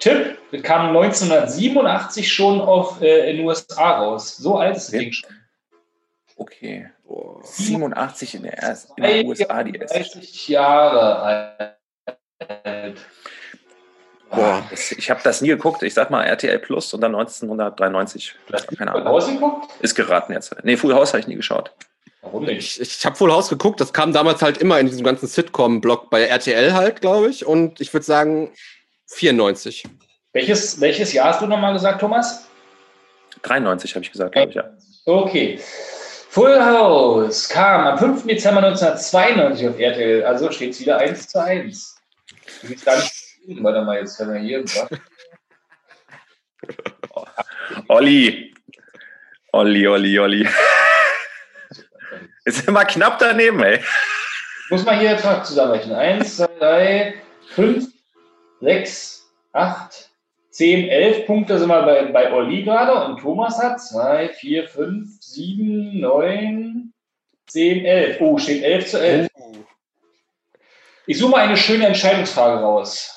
Tipp, das kam 1987 schon auf, äh, in den USA raus. So alt ist das Okay. Ding schon. Okay. Boah. 87 in der ersten in den USA die erste. 30 Jahre alt. Boah, das, ich habe das nie geguckt. Ich sag mal RTL Plus und dann 1993. Keine Full Ahnung. House geguckt? Ist geraten jetzt. Nee, Full House habe ich nie geschaut. Warum nicht? Ich, ich habe Full House geguckt, das kam damals halt immer in diesem ganzen Sitcom-Block bei RTL halt, glaube ich. Und ich würde sagen 94. Welches, welches Jahr hast du nochmal gesagt, Thomas? 93 habe ich gesagt, glaube ich, ja. Okay. Full House kam am 5. Dezember 1992 auf RTL. Also steht es wieder 1 zu 1. Ich will gar nicht. Warte mal, jetzt haben wir hier. [LAUGHS] Olli. Olli, Olli, Olli. Ist immer knapp daneben, ey. Muss mal hier jetzt mal zusammenrechnen. 1, 2, 3, 5, 6, 8, 10, 11 Punkte sind wir bei, bei Olli gerade und Thomas hat 2, 4, 5, 7, 9, 10, 11. Oh, steht 11 zu 11. Ich suche mal eine schöne Entscheidungsfrage raus.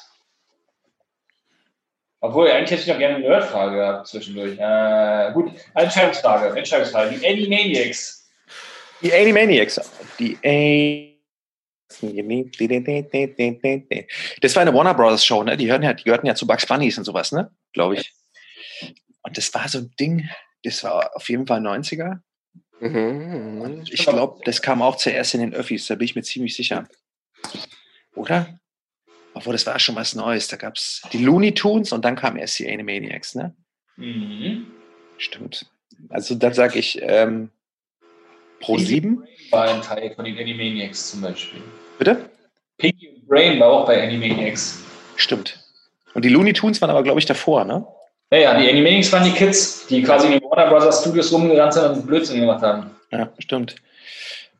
Obwohl, eigentlich hätte ich noch gerne eine Nerdfrage gehabt zwischendurch. Äh, gut, Entscheidungsfrage, Entscheidungsfrage. Die Animaniacs. Die Animaniacs. Die A das war eine Warner Brothers Show, ne? Die, hören ja, die gehörten ja zu Bugs Bunnies und sowas, ne? Glaube ich. Und das war so ein Ding, das war auf jeden Fall 90er. Mhm. Ich glaube, das kam auch zuerst in den Öffis, da bin ich mir ziemlich sicher. Oder? Obwohl, das war schon was Neues. Da gab es die Looney Tunes und dann kam erst die Animaniacs, ne? Mhm. Stimmt. Also dann sage ich ähm, Pro 7. War ein Teil von den Animaniacs zum Beispiel. Bitte? Pinky und Brain war auch bei Animaniacs. Stimmt. Und die Looney Tunes waren aber, glaube ich, davor, ne? Naja, die Animaniacs waren die Kids, die quasi in den Warner Brothers Studios rumgerannt sind und Blödsinn gemacht haben. Ja, stimmt.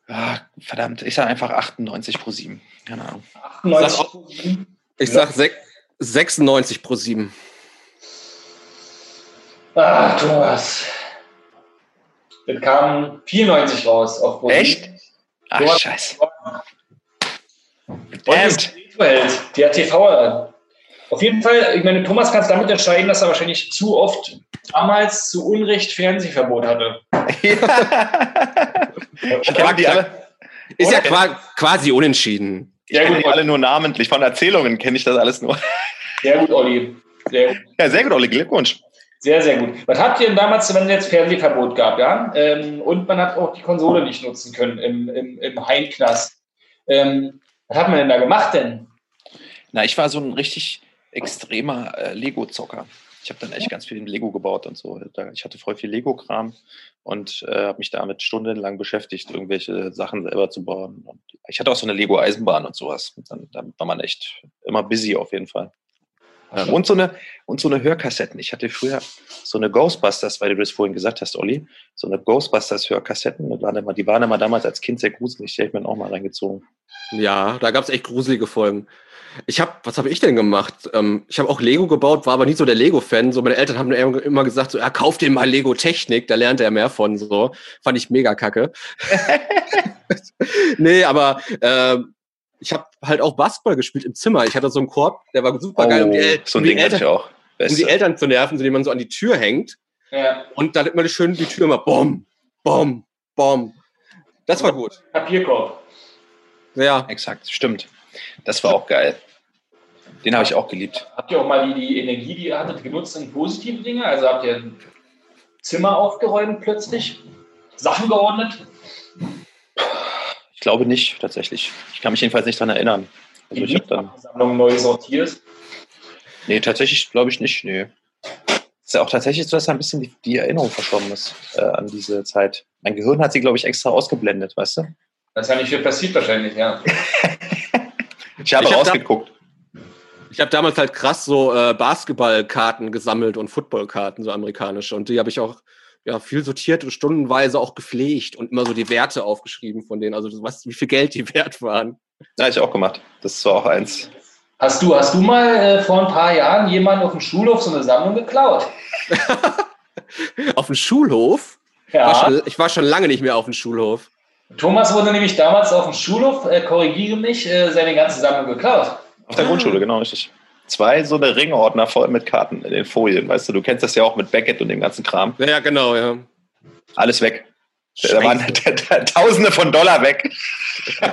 Ah, verdammt, ich sage einfach 98 pro 7. Keine Ahnung. 98. Sag Ich sag sech- 96 pro 7. Ah, Thomas. Das kam 94 raus auf Pro Echt? Ach, hast- scheiße. Und Damn. der TV. Auf jeden Fall, ich meine, Thomas kann es damit entscheiden, dass er wahrscheinlich zu oft damals zu Unrecht Fernsehverbot hatte. [LAUGHS] Ich kenne die alle, Ist ja quasi unentschieden. ich kenn die alle nur namentlich. Von Erzählungen kenne ich das alles nur. Sehr gut, Olli. Sehr gut. Ja, sehr gut, Olli. Glückwunsch. Sehr, sehr gut. Was habt ihr denn damals, wenn es jetzt Fernsehverbot gab, ja? Ähm, und man hat auch die Konsole nicht nutzen können im, im, im Heimknast. Ähm, was hat man denn da gemacht denn? Na, ich war so ein richtig extremer äh, Lego-Zocker. Ich habe dann echt ganz viel in Lego gebaut und so. Ich hatte voll viel Lego-Kram und äh, habe mich damit stundenlang beschäftigt, irgendwelche Sachen selber zu bauen. Und ich hatte auch so eine Lego-Eisenbahn und sowas. Dann, dann war man echt immer busy auf jeden Fall. Ähm, und, so eine, und so eine Hörkassetten. Ich hatte früher so eine Ghostbusters, weil du das vorhin gesagt hast, Olli, so eine Ghostbusters-Hörkassetten. Die waren immer, die waren immer damals als Kind sehr gruselig. Die habe ich mir dann auch mal reingezogen. Ja, da gab es echt gruselige Folgen. Ich habe, was habe ich denn gemacht? Ähm, ich habe auch Lego gebaut, war aber nie so der Lego-Fan. So meine Eltern haben immer immer gesagt, so, ja, kauf dir mal Lego Technik, da lernt er mehr von. So fand ich mega kacke. [LAUGHS] nee, aber äh, ich habe halt auch Basketball gespielt im Zimmer. Ich hatte so einen Korb, der war super geil, um die, El Oh, so ein um die Ding hatte ich Eltern, auch. um die. Eltern zu nerven, so den man so an die Tür hängt. Ja, Und dann immer schön die Tür immer bom, bom, bom. Das war gut. Papierkorb. Ja, Exakt, stimmt. Das war auch geil. Den habe ich auch geliebt. Habt ihr auch mal die, die Energie, die ihr hattet, genutzt in positive Dinge? Also habt ihr ein Zimmer aufgeräumt plötzlich? Sachen geordnet? Ich glaube nicht, tatsächlich. Ich kann mich jedenfalls nicht dran erinnern. Also ich habe dann. Sammlung neu sortiert. Nee, tatsächlich glaube ich nicht. Nee. Ist ja auch tatsächlich so, dass da ein bisschen die, die Erinnerung verschwommen ist äh, an diese Zeit. Mein Gehirn hat sie, glaube ich, extra ausgeblendet, weißt du? Das ist ja nicht viel passiert wahrscheinlich, ja. [LAUGHS] Ich habe Ich hab rausgeguckt. Ich habe damals halt krass so äh, Basketballkarten gesammelt und Footballkarten, so amerikanische. Und die habe ich auch ja, viel sortiert und stundenweise auch gepflegt und immer so die Werte aufgeschrieben von denen. Also du weißt, wie viel Geld die [LAUGHS] wert waren. Ja, ich auch gemacht. Das war auch eins. Hast du, hast du mal äh, vor ein paar Jahren jemanden auf dem Schulhof so eine Sammlung geklaut? [LAUGHS] Auf dem Schulhof? Ja. War schon, ich war schon lange nicht mehr auf dem Schulhof. Thomas wurde nämlich damals auf dem Schulhof, äh, korrigiere mich, äh, seine ganze Sammlung geklaut. Auf der Ah. Grundschule, genau, richtig. Zwei so eine Ringordner voll mit Karten in den Folien, weißt du, du kennst das ja auch mit Beckett und dem ganzen Kram. Ja, genau, ja. Alles weg. Da waren [LAUGHS] Tausende von Dollar weg. [LAUGHS]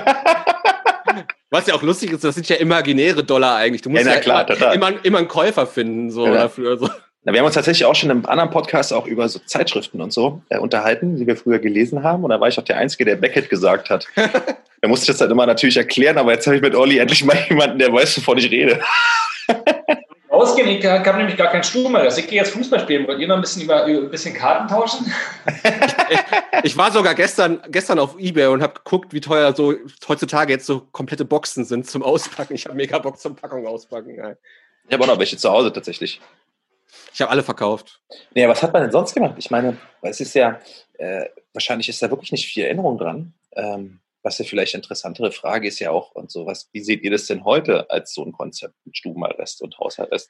Was ja auch lustig ist, das sind ja imaginäre Dollar eigentlich. Du musst Ja, ja, klar, immer, immer, immer einen Käufer finden, so Ja. dafür. So. Na, wir haben uns tatsächlich auch schon im anderen Podcast auch über so Zeitschriften und so äh, unterhalten, die wir früher gelesen haben. Und da war ich auch der Einzige, der Beckett gesagt hat. [LAUGHS] da musste ich das dann immer natürlich erklären, aber jetzt habe ich mit Olli endlich mal jemanden, der weiß, wovon ich rede. Ausgehen, ich habe nämlich gar keinen Stuhl mehr. Ich gehe jetzt Fußball spielen. Wollt ihr noch ein bisschen, über, ein bisschen Karten tauschen? Ich war sogar gestern, gestern auf Ebay und habe geguckt, wie teuer so heutzutage jetzt so komplette Boxen sind zum Auspacken. Ich habe mega Bock zum Packung auspacken. ey. Ich habe auch noch welche zu Hause tatsächlich. Ich habe alle verkauft. Nee, was hat man denn sonst gemacht? Ich meine, es ist ja, äh, wahrscheinlich ist da wirklich nicht viel Erinnerung dran. Ähm, was ja vielleicht interessantere Frage ist ja auch, und sowas, wie seht ihr das denn heute als so ein Konzept mit Stubenarrest und Hausarrest?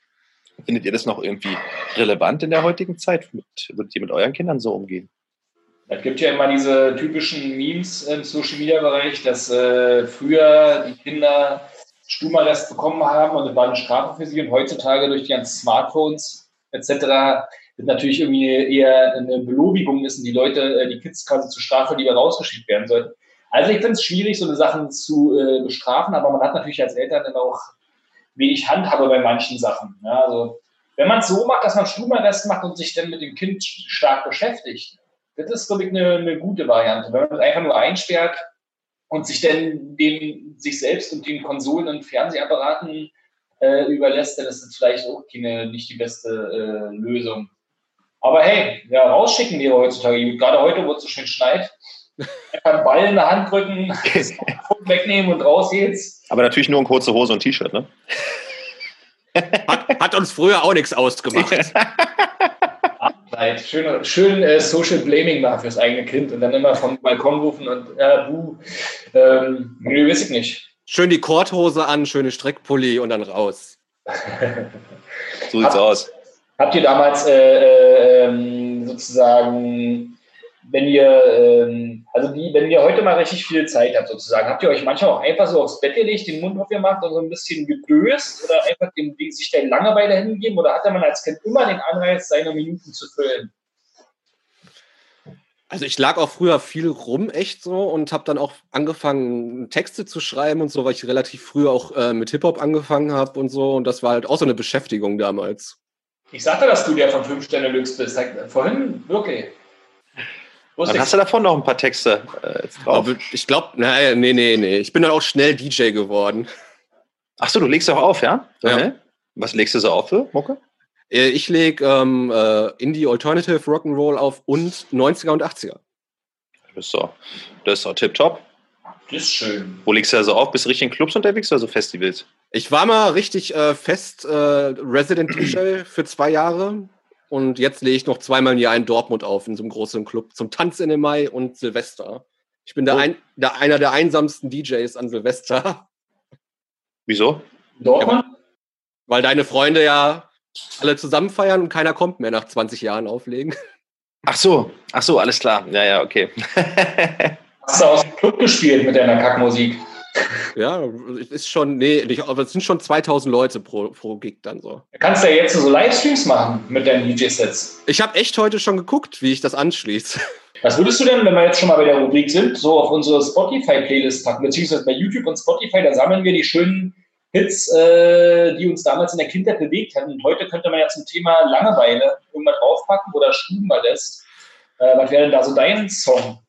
Findet ihr das noch irgendwie relevant in der heutigen Zeit? Mit, würdet ihr mit euren Kindern so umgehen? Es gibt ja immer diese typischen Memes im Social Media Bereich, dass äh, früher die Kinder Stubenarrest bekommen haben und es war eine Strafe für sie und heutzutage durch die ganzen Smartphones etc. wird natürlich irgendwie eher eine Belobigung ist die Leute, äh, die Kids quasi zur Strafe lieber rausgeschickt werden sollten. Also ich finde es schwierig, so eine Sachen zu äh, bestrafen, aber man hat natürlich als Eltern dann auch wenig Handhabe bei manchen Sachen. Ja, also wenn man es so macht, dass man Stubenarrest macht und sich dann mit dem Kind stark beschäftigt, das ist, glaube ich, eine, eine gute Variante. Wenn man es einfach nur einsperrt und sich dann den, sich selbst und den Konsolen und Fernsehapparaten äh, überlässt, dann ist das vielleicht auch keine, nicht die beste äh, Lösung. Aber hey, ja, rausschicken wir heutzutage. Gerade heute, wo es so schön schneit. Einfach einen Ball in der Hand drücken, [LAUGHS] wegnehmen und raus geht's. Aber natürlich nur in kurze Hose und T-Shirt, ne? Hat, hat uns früher auch nichts ausgemacht. Nein, schön, schön äh, Social Blaming machen fürs eigene Kind und dann immer vom Balkon rufen und äh, buh. Ähm, nö, weiß ich nicht. Schön die Korthose an, schöne Streckpulli und dann raus. So sieht's Hab- aus. Habt ihr damals äh, äh, ähm, sozusagen, wenn ihr, ähm, also die, wenn ihr heute mal richtig viel Zeit habt sozusagen, habt ihr euch manchmal auch einfach so aufs Bett gelegt, den Mund aufgemacht und so ein bisschen gedöst oder einfach dem, sich der Langeweile hingegeben oder hatte man als Kind immer den Anreiz, seine Minuten zu füllen? Also ich lag auch früher viel rum, echt so, und habe dann auch angefangen, Texte zu schreiben und so, weil ich relativ früh auch äh, mit Hip-Hop angefangen habe und so. Und das war halt auch so eine Beschäftigung damals. Ich sagte, dass du der von fünf Sterne Lux bist. Vorhin wirklich. Dann hast du davon noch ein paar Texte äh, drauf. Aber ich glaube, nee, nee, nee, nee. Ich bin dann auch schnell DJ geworden. Ach so, du legst auch auf, ja? Ja. Was legst du so auf für Mucke? Äh, ich lege ähm, äh, Indie Alternative Rock'n'Roll auf und 90er und 80er. Das ist doch, das ist doch tipptopp. Das ist schön. Wo legst du also auf? Bist du richtig in Clubs unterwegs oder so Festivals? Ich war mal richtig äh, fest äh, Resident DJ für zwei Jahre. Und jetzt lege ich noch zweimal im Jahr in Dortmund auf, in so einem großen Club, zum Tanz in den Mai und Silvester. Ich bin der, ein, der einer der einsamsten DJs an Silvester. Wieso? Dortmund? Ja, weil deine Freunde ja alle zusammen feiern und keiner kommt mehr nach 20 Jahren auflegen. Ach so, ach so, alles klar. Ja, ja, okay. [LAUGHS] Hast du aus dem Club gespielt mit deiner Kackmusik? Ja, ist schon, nee, nicht, aber es sind schon 2000 Leute pro, pro Gig dann so. Kannst du ja jetzt so Livestreams machen mit deinen DJ-Sets. Ich habe echt heute schon geguckt, wie ich das anschließe. [LAUGHS] Was würdest du denn, wenn wir jetzt schon mal bei der Rubrik sind, so auf unsere Spotify-Playlist packen, beziehungsweise bei YouTube und Spotify, da sammeln wir die schönen Hits, äh, die uns damals in der Kindheit bewegt haben. Und heute könnte man ja zum Thema Langeweile irgendwas draufpacken oder Stubenballest. Äh, was wäre denn da so dein Song?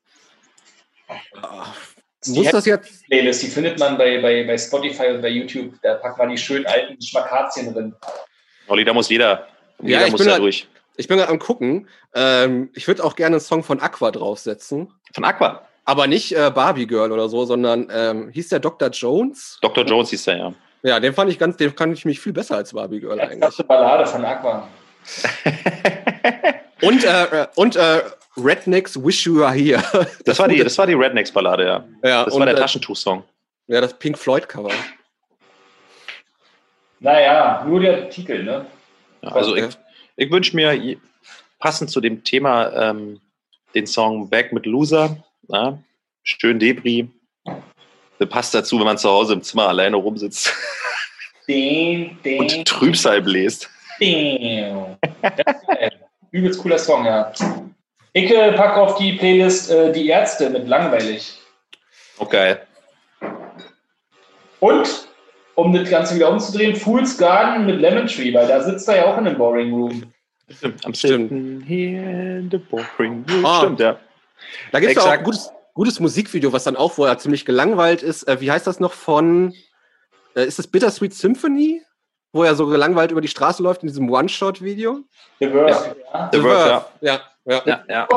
Ach, muss das jetzt? Playlist, die findet man bei, bei, bei Spotify und bei YouTube. Da packt man die schönen alten Schmackazien drin. Olli, da muss jeder, jeder ja, ich muss bin da durch. Ich bin gerade am gucken. Ähm, ich würde auch gerne einen Song von Aqua draufsetzen. Von Aqua? Aber nicht äh, Barbie Girl oder so, sondern ähm, hieß der Dr. Jones? Dr. Jones hieß der, ja. Ja, den fand ich ganz, den kann ich mich viel besser als Barbie Girl das eigentlich. Das ist eine Ballade von Aqua. [LAUGHS] und äh, und äh, Rednecks Wish You Are Here. Das, [LAUGHS] das war die, das war die Rednecks-Ballade, ja. ja. Das und, war der äh, Taschentuch-Song. Ja, das Pink Floyd-Cover. Naja, nur der Titel, ne? Ja, also ich, ich wünsche mir passend zu dem Thema ähm, den Song Back mit Loser. Na? Schön Debris passt dazu, wenn man zu Hause im Zimmer alleine rumsitzt [LAUGHS] ding, ding, und Trübsal bläst. [LAUGHS] Übelst cooler Song, ja. Ich äh, packe auf die Playlist äh, Die Ärzte mit Langweilig. Okay. Und, um das Ganze wieder umzudrehen, Fool's Garden mit Lemon Tree, weil da sitzt er ja auch in einem Boring Room. Stimmt. Am Stimmt. Here in the Boring Room. Ah. Stimmt, ja. Da gibt es auch ein gutes, gutes Musikvideo, was dann auch, wo er ziemlich gelangweilt ist. Äh, wie heißt das noch von, äh, ist es Bittersweet Symphony? Wo er so gelangweilt über die Straße läuft in diesem One-Shot-Video? The Verve, ja. The, The Verve, ja. Ja, ja. ja,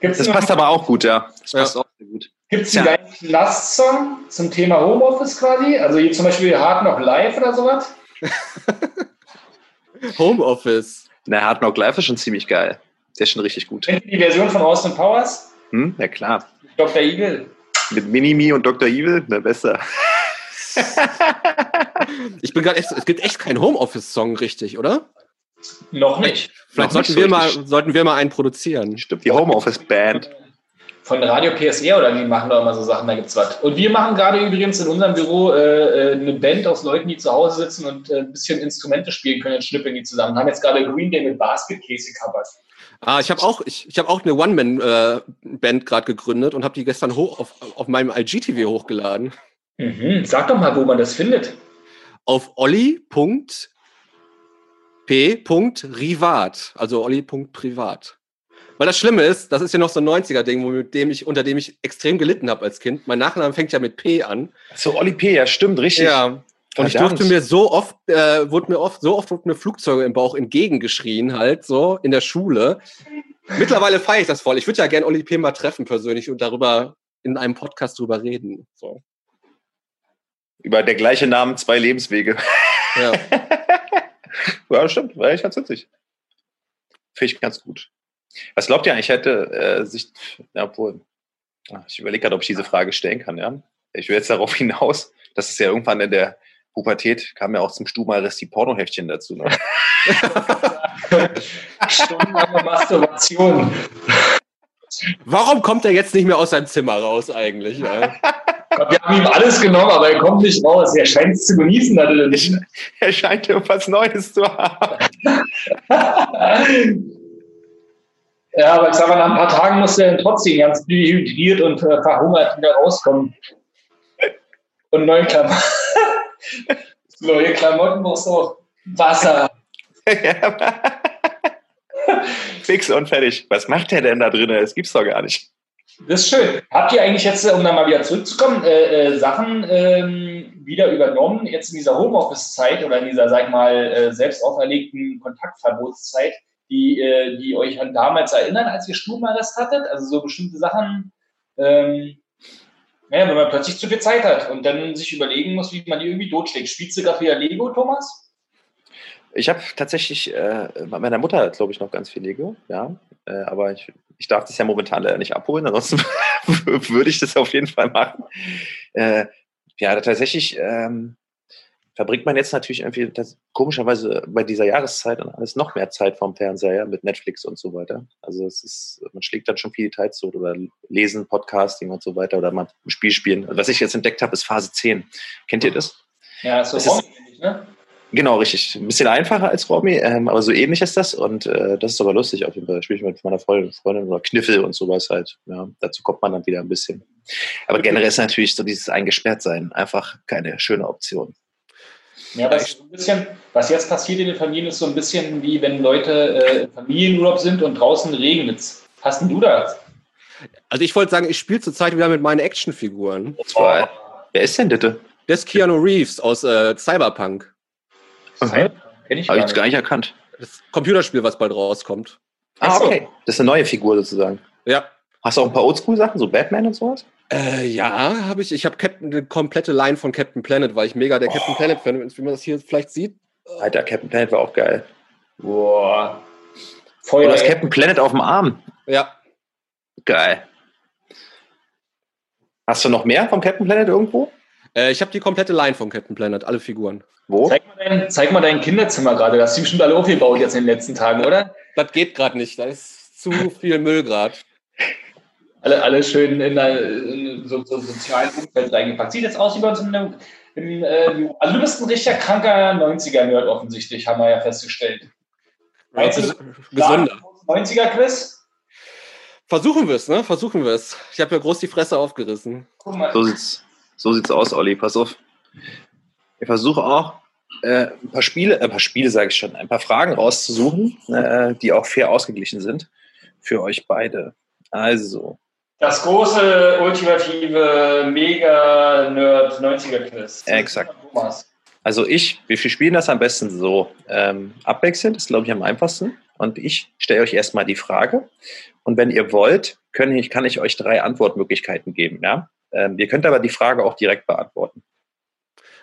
Gibt's das passt aber auch gut, ja. Das passt auch sehr gut. Gibt es einen ja. geilen Last-Song zum Thema Homeoffice quasi? Also hier zum Beispiel Hard Knock Live oder sowas? [LAUGHS] Homeoffice. Na, Hard Knock Live ist schon ziemlich geil. Der ist schon richtig gut. Kennt die Version von Austin Powers? Hm, ja klar. Dr. Evil. Mit Minimi und Dr. Evil? Na, besser. [LAUGHS] ich bin gerade echt, es gibt echt keinen Homeoffice-Song richtig, oder? Noch nicht. Vielleicht Noch sollten, nicht wir mal, sollten wir mal einen produzieren. Stimmt, die Homeoffice-Band. Von Radio PSR oder die machen doch immer so Sachen, da gibt's was. Und wir machen gerade übrigens in unserem Büro äh, äh, eine Band aus Leuten, die zu Hause sitzen und äh, ein bisschen Instrumente spielen können, schnippeln die zusammen. Haben jetzt gerade Green Day mit Basket Case gecovert. Ah, ich habe auch, ich, ich hab auch eine One-Man-Band äh, gerade gegründet und habe die gestern hoch auf, auf meinem IGTV hochgeladen. Mhm. Sag doch mal, wo man das findet. Auf olli.p.rivat, also olli.privat. Weil das Schlimme ist, das ist ja noch so ein 90er-Ding, mit dem ich, unter dem ich extrem gelitten habe als Kind. Mein Nachname fängt ja mit P an. So, Olli P, ja, stimmt, richtig. Ja, und ich durfte mir so oft, äh, wurde mir oft, so oft wurde mir Flugzeuge im Bauch entgegengeschrien, halt, so, in der Schule. Mittlerweile feiere ich das voll. Ich würde ja gerne Oli P. mal treffen persönlich und darüber in einem Podcast drüber reden. So. Über der gleiche Namen, zwei Lebenswege. Ja. [LAUGHS] ja, stimmt. War echt ganz witzig. Finde ich ganz gut. Was glaubt ihr eigentlich, hätte äh, sich, ja, obwohl, ich überlege gerade, ob ich diese Frage stellen kann, ja. Ich will jetzt darauf [LAUGHS] hinaus, dass es ja irgendwann in der Pubertät kam ja auch zum Stubenriss die Pornoheftchen dazu. Ne? [LAUGHS] Stundenlange Masturbation. Warum kommt er jetzt nicht mehr aus seinem Zimmer raus eigentlich? Ja? [LAUGHS] Wir haben ihm alles genommen, aber er kommt nicht raus. Er scheint es zu genießen. Also [LAUGHS] er scheint irgendwas Neues zu haben. [LAUGHS] Ja, aber ich sag mal, nach ein paar Tagen muss er trotzdem ganz dehydriert und äh, verhungert wieder rauskommen. Und neue Klamotten. [LAUGHS] neue Klamotten brauchst du auch Wasser. Fix und fertig. Was macht der denn da drin? Das gibt's doch gar nicht. Das ist schön. Habt ihr eigentlich jetzt, um dann mal wieder zurückzukommen, äh, äh, Sachen ähm, wieder übernommen, jetzt in dieser Homeoffice-Zeit oder in dieser, sag mal, äh, selbst auferlegten Kontaktverbotszeit, die, äh, die euch an damals erinnern, als ihr Stubenarrest hattet? Also so bestimmte Sachen, ähm, ja, wenn man plötzlich zu viel Zeit hat und dann sich überlegen muss, wie man die irgendwie totschlägt. Spielst du gerade wieder Lego, Thomas? Ich habe tatsächlich, äh, bei meiner Mutter glaube ich, noch ganz viel Lego, ja. Äh, aber ich, ich darf das ja momentan leider nicht abholen, ansonsten [LAUGHS] würde ich das auf jeden Fall machen. Äh, ja, tatsächlich ähm, verbringt man jetzt natürlich irgendwie das, komischerweise bei dieser Jahreszeit und alles noch mehr Zeit vorm Fernseher mit Netflix und so weiter. Also es ist, man schlägt dann schon viel Zeit zu oder lesen, Podcasting und so weiter oder mal ein Spiel spielen. Was ich jetzt entdeckt habe, ist Phase 10. Kennt ihr das? Ja, so das ist, ne? Genau, richtig. Ein bisschen einfacher als Romy, ähm, aber so ähnlich ist das und äh, das ist aber lustig auf jeden Fall. Spiele ich mit meiner Freundin, Freundin oder Kniffel und sowas halt. Ja, dazu kommt man dann wieder ein bisschen. Aber generell ist natürlich so dieses Eingesperrtsein einfach keine schöne Option. Ja, das ist so ein bisschen, was jetzt passiert in den Familien, ist so ein bisschen wie wenn Leute äh, im Familienurlaub sind und draußen regnet es. Hast denn du das? Also ich wollte sagen, ich spiele zurzeit wieder mit meinen Actionfiguren. Oh. Wer ist denn bitte? Das ist Keanu Reeves aus äh, Cyberpunk. Kenn ich Habe ich gar nicht erkannt. Das Computerspiel, was bald rauskommt. Ah, okay. Das ist eine neue Figur sozusagen. Ja. Hast du auch ein paar Oldschool-Sachen, so Batman und sowas? Äh, ja, habe ich. Ich habe eine komplette Line von Captain Planet, weil ich mega der oh. Captain Planet-Fan bin, wie man das hier vielleicht sieht. Alter, Captain Planet war auch geil. Boah. Feuer. Du hast Captain Planet auf dem Arm. Ja. Geil. Hast du noch mehr vom Captain Planet irgendwo? Äh, ich habe die komplette Line von Captain Planet, alle Figuren. Wo? Zeig mal dein, zeig mal dein Kinderzimmer gerade. Das hast du bestimmt alle aufgebaut jetzt in den letzten Tagen, oder? Das geht gerade nicht. Da ist zu viel Müll gerade. Alle, alle schön in, ein so, so sozialen Umfeld reingepackt. Sieht jetzt aus wie bei uns in einem. In, äh, also, du bist ein richtiger kranker 90er-Nerd offensichtlich, haben wir ja festgestellt. Ja, gesunder. 90er-Quiz? Versuchen wir es, ne? Versuchen wir es. Ich habe ja groß die Fresse aufgerissen. So sieht's, so sieht's aus, Olli. Pass auf. Ich versuche auch, äh, ein paar Spiele, äh, ein paar Spiele sage ich schon, ein paar Fragen rauszusuchen, äh, die auch fair ausgeglichen sind für euch beide. Also. Das große, ultimative, mega Nerd 90er Quiz. Exakt. Also ich, wir spielen das am besten so ähm, abwechselnd, das ist glaube ich am einfachsten. Und ich stelle euch erstmal die Frage. Und wenn ihr wollt, können kann ich euch drei Antwortmöglichkeiten geben. Ja? Ähm, ihr könnt aber die Frage auch direkt beantworten.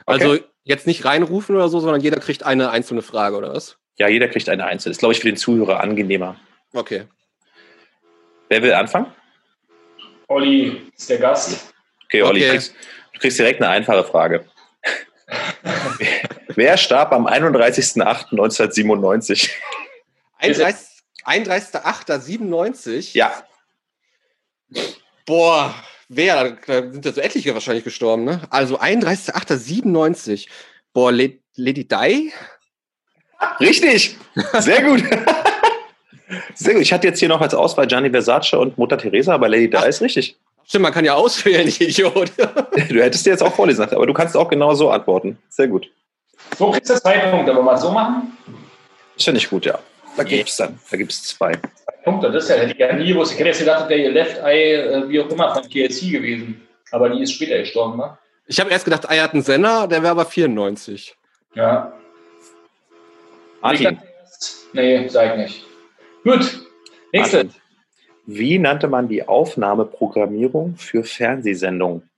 Okay? Also jetzt nicht reinrufen oder so, sondern jeder kriegt eine einzelne Frage, oder was? Ja, jeder kriegt eine einzelne. Das ist, glaube ich, für den Zuhörer angenehmer. Okay. Wer will anfangen? Olli ist der Gast. Okay, Olli, okay. Kriegst, du kriegst direkt eine einfache Frage. [LAUGHS] Wer starb am 31.08.1997? 31.08.97? Ja. Boah, wer? Da sind ja so etliche wahrscheinlich gestorben, ne? Also 31.08.97. Boah, Lady Di? Richtig! Sehr gut. [LAUGHS] Sehr gut. Ich hatte jetzt hier noch als Auswahl Gianni Versace und Mutter Teresa, aber Lady Di ist richtig. Stimmt, man kann ja auswählen, [LAUGHS] ich Idiot. du hättest dir jetzt auch vorlesen, aber du kannst auch genau so antworten. Sehr gut. So kriegst du zwei Punkte, aber mal so machen? Ist ja nicht gut, ja. Da gibt es dann, da gibt es zwei. Punkte, das hätte ich ja nie gewusst. Ich hätte jetzt gedacht, der ihr Left Eye, äh, wie auch immer, von KLC gewesen. Aber die ist später gestorben, ne? Ich habe erst gedacht, er hat einen Senna, der wäre aber 94. Ja. Martin. Nee, sag ich nicht. Gut, nächste. Wie nannte man die Aufnahmeprogrammierung für Fernsehsendungen?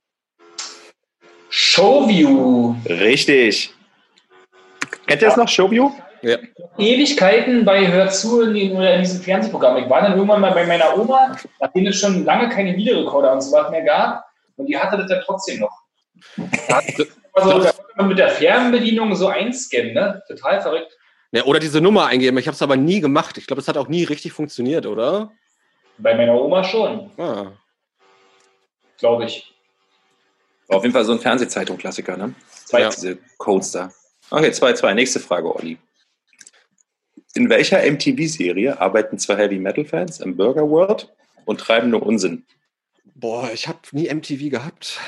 Showview. Richtig. Kennt ihr das noch, Showview? Ja. Ewigkeiten bei Hör zu in, den, in diesem Fernsehprogramm. Ich war dann irgendwann mal bei meiner Oma, nachdem es schon lange keine Videorekorder und so was mehr gab. Und die hatte das ja trotzdem noch. [LAUGHS] Also, da konnte man mit der Fernbedienung so einscannen, ne? Total verrückt. Ja, oder diese Nummer eingeben. Ich habe es aber nie gemacht. Ich glaube, es hat auch nie richtig funktioniert, oder? Bei meiner Oma schon. Ah. Glaube ich. War auf jeden Fall so ein Fernsehzeitung-Klassiker, ne? Zwei, ja. Diese Codes da. Okay, 2-2. Nächste Frage, Olli. In welcher MTV-Serie arbeiten zwei Heavy Metal-Fans im Burger World und treiben nur Unsinn? Boah, ich habe nie MTV gehabt.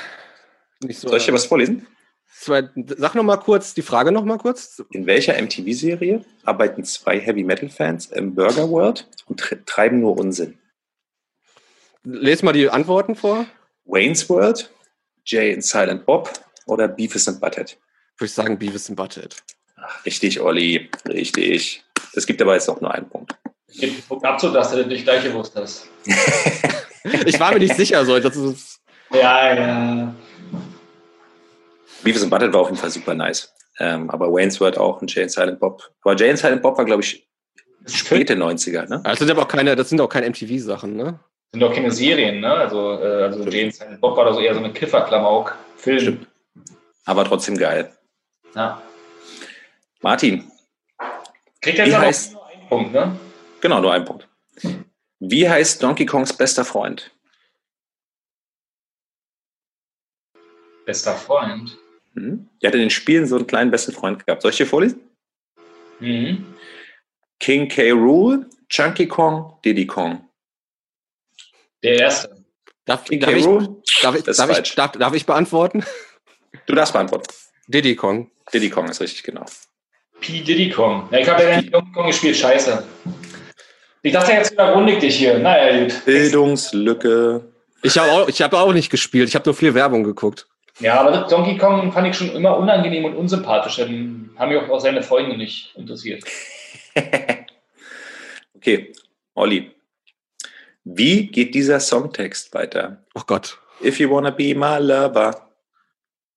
So Soll ich dir was vorlesen? Sag noch mal kurz die Frage noch mal kurz. In welcher MTV-Serie arbeiten zwei Heavy Metal-Fans im Burger World und treiben nur Unsinn? Les mal die Antworten vor. Wayne's World, Jay and Silent Bob oder Beavis and Butthead? Würde ich sagen Beavis and Butthead. Ach, richtig, Olli. Richtig. Es gibt aber jetzt auch nur einen Punkt. Abzug, dass du nicht gleich gewusst hast. [LAUGHS] ich war mir nicht sicher, so. Das ist ja, ja. Beavis and Butthead war auf jeden Fall super nice. Ähm, aber Wayne's World auch und Jay and Silent Bob. Aber Jay and Silent Bob war, glaube ich, späte 90er, ne? Das sind aber auch keine, das sind auch keine MTV-Sachen, ne? sind doch keine Serien, ne? Also, äh, also James Silent Bob war da so eher so eine Kifferklamauk. Film. Stimmt. Aber trotzdem geil. Ja. Martin. Kriegt jetzt aber heißt, nur einen Punkt, ne? Genau, nur einen Punkt. Wie heißt Donkey Kongs bester Freund? Bester Freund? Mhm. Er hat in den Spielen so einen kleinen besten Freund gehabt. Soll ich dir vorlesen? Mhm. King K. Rule, Chunky Kong, Diddy Kong. Der erste. Darf, darf, ich, darf, ich, darf, ich, darf, darf ich beantworten? Du darfst beantworten. Diddy Kong. Diddy Kong ist richtig, genau. P. Diddy Kong. Ja, ich habe ja nicht Donkey Kong gespielt, scheiße. Ich dachte jetzt überrundig dich hier. Naja, gut. Bildungslücke. Ich habe auch, hab auch nicht gespielt, ich habe nur viel Werbung geguckt. Ja, aber Donkey Kong fand ich schon immer unangenehm und unsympathisch. Dann haben mich auch seine Freunde nicht interessiert. [LAUGHS] okay, Olli. Wie geht dieser Songtext weiter? Oh Gott. If you wanna be my lover.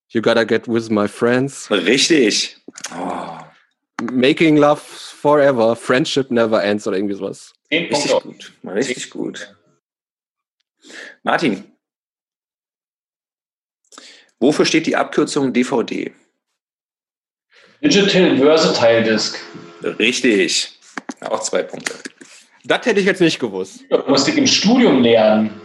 You gotta get with my friends. Richtig. Oh. Making love forever. Friendship never ends oder irgendwie sowas. Richtig gut. Richtig gut. Martin. Wofür steht die Abkürzung DVD? Digital Versatile Disc. Richtig. Auch zwei Punkte. Das hätte ich jetzt nicht gewusst. Ja, musste ich im Studium lernen,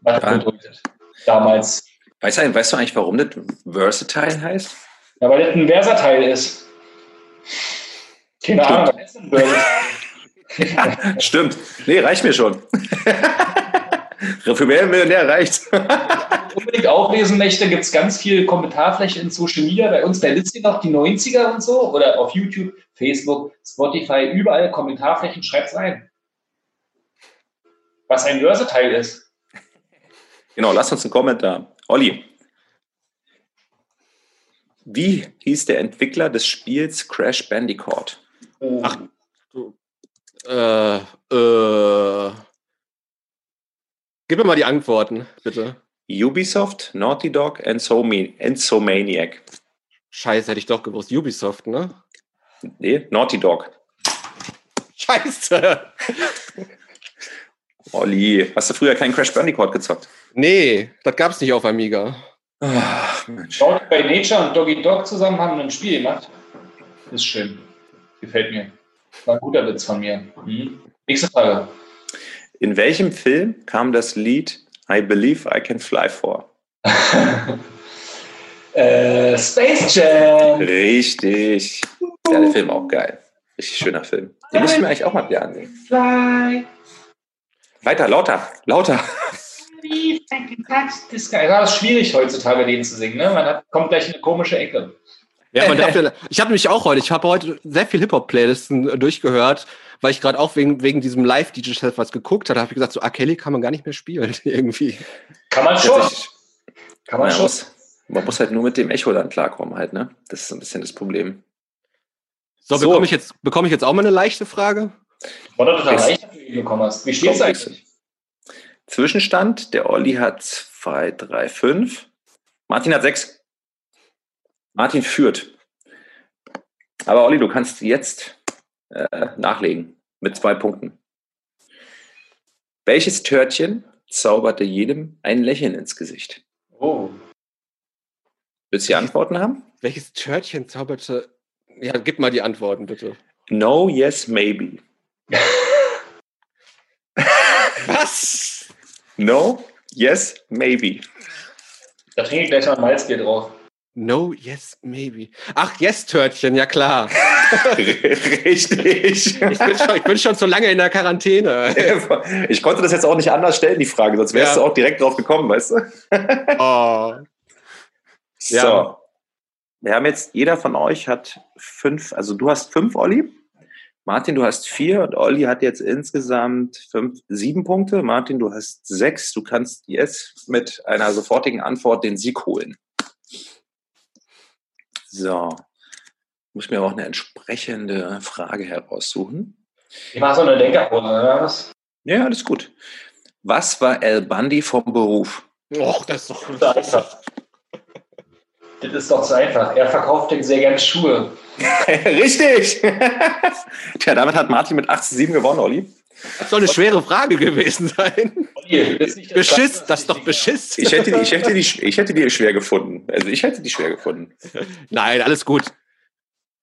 was das bedeutet. Damals. Weißt du, weißt du eigentlich, warum das Versatile heißt? Ja, weil das ein Versatile ist. Keine Ahnung, was denn Versatile? [LAUGHS] Stimmt. Nee, reicht mir schon. [LAUGHS] Für mehr Millionär reicht. [LAUGHS] unbedingt auch lesen möchte, gibt es ganz viel Kommentarfläche in Social Media. Bei uns bei Listing noch die 90er und so oder auf YouTube, Facebook, Spotify, überall Kommentarflächen. Schreibt's rein was ein Versatile ist. Genau, lass uns einen Kommentar. Olli, wie hieß der Entwickler des Spiels Crash Bandicoot? Oh. Ach, äh, äh, gib mir mal die Antworten, bitte. Ubisoft, Naughty Dog and, Somi and Somaniac. Scheiße, hätte ich doch gewusst. Ubisoft, ne? Nee, Naughty Dog. Scheiße. [LAUGHS] Olli, hast du früher keinen Crash Bandicoot gezockt? Nee, das gab es nicht auf Amiga. Ach, Mensch. bei Nature und Doggy Dog zusammen haben ein Spiel gemacht. Ist schön. Gefällt mir. War ein guter Witz von mir. Mhm. Nächste Frage. In welchem Film kam das Lied I Believe I Can Fly vor? [LAUGHS] äh, Space Jam. Richtig. Ja, der Film auch geil. Richtig schöner Film. Den müssen wir eigentlich auch mal wieder ansehen. Fly. Weiter, lauter, lauter. Das ist schwierig heutzutage, den zu singen. Ne? Man hat, kommt gleich in eine komische Ecke. Ja, man darf, ich habe nämlich auch heute, ich habe heute sehr viel Hip-Hop-Playlisten durchgehört, weil ich gerade auch wegen, wegen diesem Live-DJ-Set was geguckt habe, habe ich gesagt, so, ah, Kelly kann man gar nicht mehr spielen, [LAUGHS] irgendwie. Kann man schon. Kann man, man schon. Muss, man muss halt nur mit dem Echo dann klarkommen halt, ne? Das ist ein bisschen das Problem. So, so. bekomme ich, jetzt, bekomme ich jetzt auch mal eine leichte Frage? Oder total leicht, bekommen hast. Wie steht es eigentlich? Zwischenstand, der Olli hat 2, 3, 5. Martin hat 6. Martin führt. Aber Olli, du kannst jetzt äh, nachlegen mit zwei Punkten. Welches Törtchen zauberte jedem ein Lächeln ins Gesicht? Oh. Willst du die Antworten haben? Welches Törtchen zauberte. Ja, gib mal die Antworten, bitte. No, yes, maybe. [LAUGHS] Was? No, yes, maybe. Da trinke ich gleich mal Malzbier drauf. No, yes, maybe. Ach, yes, Törtchen, ja klar. [LAUGHS] Richtig. Ich bin, schon, ich bin schon so lange in der Quarantäne. Ich konnte das jetzt auch nicht anders stellen, die Frage, sonst wärst Ja. du auch direkt drauf gekommen, weißt du? Oh. So. Ja. Wir haben jetzt, jeder von euch hat fünf, also du hast fünf, Olli. Martin, du hast vier und Olli hat jetzt insgesamt fünf, sieben Punkte. Martin, du hast sechs. Du kannst jetzt mit einer sofortigen Antwort den Sieg holen. So. Muss ich mir aber auch eine entsprechende Frage heraussuchen. Ich mache so eine Denkerpause, oder was? Ja, alles gut. Was war El Bundy vom Beruf? Och, das ist doch. Das ist ist doch so einfach. Er verkauft sehr gerne Schuhe. [LAUGHS] Richtig! [LAUGHS] Tja, damit hat Martin mit 18,7 gewonnen, Olli. Das soll eine schwere Frage gewesen sein. Olli, das ist nicht Beschiss, das ist doch Beschiss. Ich hätte, die- ich, hätte die, ich hätte die schwer gefunden. Also ich hätte die schwer gefunden. Nein, alles gut.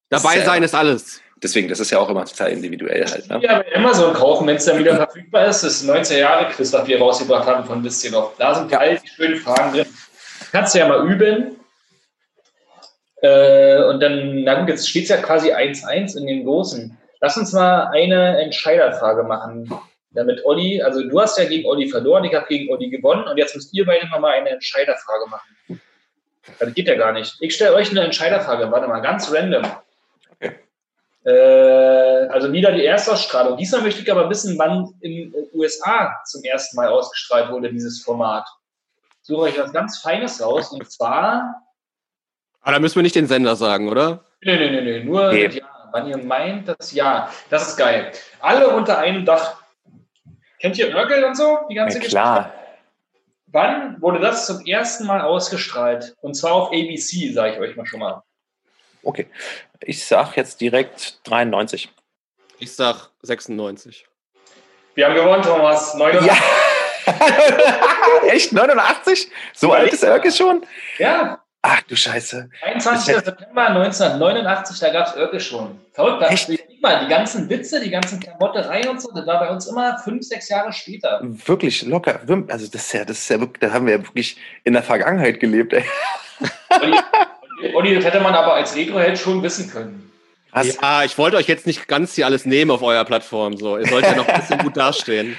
Dabei Sehr. sein ist alles. Deswegen, das ist ja auch immer total individuell halt. Ne? Ja, bei Amazon kaufen, wenn es dann wieder verfügbar ist. Das ist 19 Jahre Quiz, was wir rausgebracht haben von Wisst ihr noch. Da sind all die schönen Fragen drin. Kannst du ja mal üben. Äh, und dann, na gut, jetzt steht es ja quasi 1-1 in den Großen. Lass uns mal eine Entscheiderfrage machen. Damit Olli, also du hast ja gegen Olli verloren, ich habe gegen Olli gewonnen und jetzt müsst ihr beide noch mal eine Entscheiderfrage machen. Das geht ja gar nicht. Ich stelle euch eine Entscheiderfrage, warte mal, ganz random. Äh, also wieder die Erstausstrahlung. Diesmal möchte ich aber wissen, wann in den USA zum ersten Mal ausgestrahlt wurde, dieses Format. Suche euch was ganz Feines raus. Und zwar, Aber da müssen wir nicht den Sender sagen, oder? nee, nee, nee, nee, nur Nee. das Jahr. Wann ihr meint, das Jahr. Das ist geil. Alle unter einem Dach. Kennt ihr Örgel und so? Die ganze Ja, klar. Geschichte? Wann wurde das zum ersten Mal ausgestrahlt? Und zwar auf ABC, sage ich euch mal schon mal. Okay. Ich sag jetzt direkt 93. Ich sag 96. Wir haben gewonnen, Thomas. 89. Ja! [LAUGHS] Echt? 89? So alt ist Erke schon? ja. Ach du Scheiße. 21. September 1989, da gab es Örke schon. Verrückt, da Echt? Guck mal, die ganzen Witze, die ganzen Klamotterei und so, das war bei uns immer fünf, sechs Jahre später. Wirklich locker. Also das ist ja, das ist ja wirklich, da haben wir ja wirklich in der Vergangenheit gelebt. Ey. Olli, Olli, das hätte man aber als Retro-Held schon wissen können. Hast, Ja, ich wollte euch jetzt nicht ganz hier alles nehmen auf eurer Plattform. So, ihr sollt ja noch ein bisschen [LAUGHS] gut dastehen.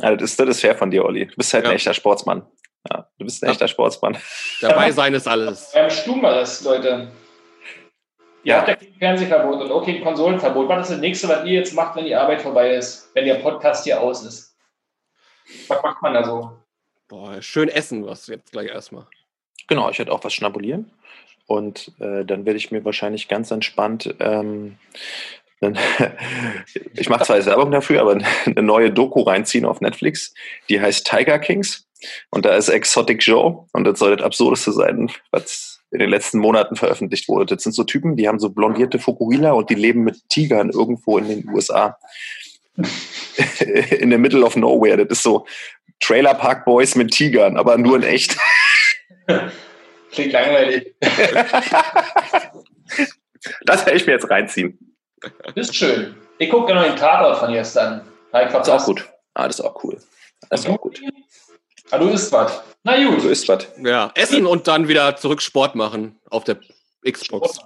also das, ist, das ist fair von dir, Olli. Du bist halt ein Ja. echter Sportsmann. Ja, du bist ein echter Sportsmann. Dabei sein ist alles. Beim Stum war das, Leute. Ihr Ja. habt ja kein Fernsehverbot und auch kein Konsolenverbot. Was ist das nächste, was ihr jetzt macht, wenn die Arbeit vorbei ist? Wenn der Podcast hier aus ist? Was macht man da so? Boah, schön essen was jetzt gleich erstmal. Genau, ich werde auch was schnabulieren. Und äh, dann werde ich mir wahrscheinlich ganz entspannt, ähm, dann, [LAUGHS] ich mache zwar Werbung dafür, aber [LAUGHS] eine neue Doku reinziehen auf Netflix, die heißt Tiger Kings. Und da ist Exotic Joe und das soll das Absurdeste sein, was in den letzten Monaten veröffentlicht wurde. Das sind so Typen, die haben so blondierte Fukuhila und die leben mit Tigern irgendwo in den USA. [LAUGHS] in the middle of nowhere. Das ist so Trailer Park Boys mit Tigern, aber nur in echt. [LAUGHS] Klingt langweilig. [LAUGHS] Das werde ich mir jetzt reinziehen. Das ist schön. Ich gucke noch den Tatort von gestern. Ist auch gut. Ah, das ist auch cool. Das ist auch gut. Ah, du isst was. Na gut. So ist was. Ja, essen und dann wieder zurück Sport machen auf der Xbox.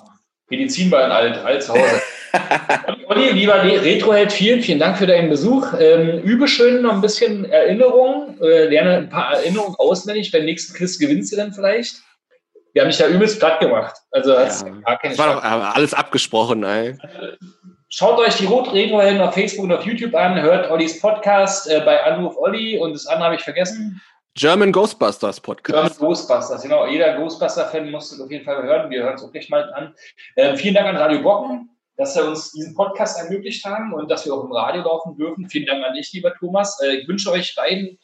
Medizinball alt, alt zu Hause. [LAUGHS] Olli, lieber Retroheld, vielen, vielen Dank für deinen Besuch. Ähm, übe schön noch ein bisschen Erinnerungen, äh, lerne ein paar Erinnerungen auswendig. Beim nächsten Quiz gewinnst du dann vielleicht. Wir haben dich ja übelst platt gemacht. Also Ja. gar keine Das war doch äh, alles abgesprochen, ey. Schaut euch die Rot Retrohelden auf Facebook und auf YouTube an, hört Ollis Podcast äh, bei Anruf Olli und das andere habe ich vergessen. German Ghostbusters Podcast. German Ghostbusters, genau. Jeder Ghostbuster-Fan muss das auf jeden Fall hören. Wir hören es auch gleich mal an. Ähm, vielen Dank an Radio Brocken, dass wir uns diesen Podcast ermöglicht haben und dass wir auch im Radio laufen dürfen. Vielen Dank an dich, lieber Thomas. Äh, ich wünsche euch beiden,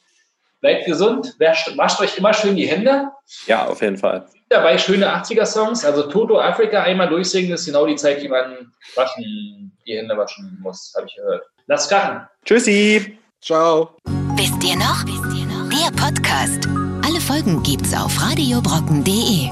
bleibt gesund, wascht, euch immer schön die Hände. Ja, auf jeden Fall. Dabei schöne 80er-Songs. Also Toto Afrika einmal durchsingen, das ist genau die Zeit, die man waschen, die Hände waschen muss, habe ich gehört. Lasst krachen. Tschüssi. Ciao. Wisst ihr noch? Wisst ihr? Der Podcast. Alle Folgen gibt's auf radiobrocken.de.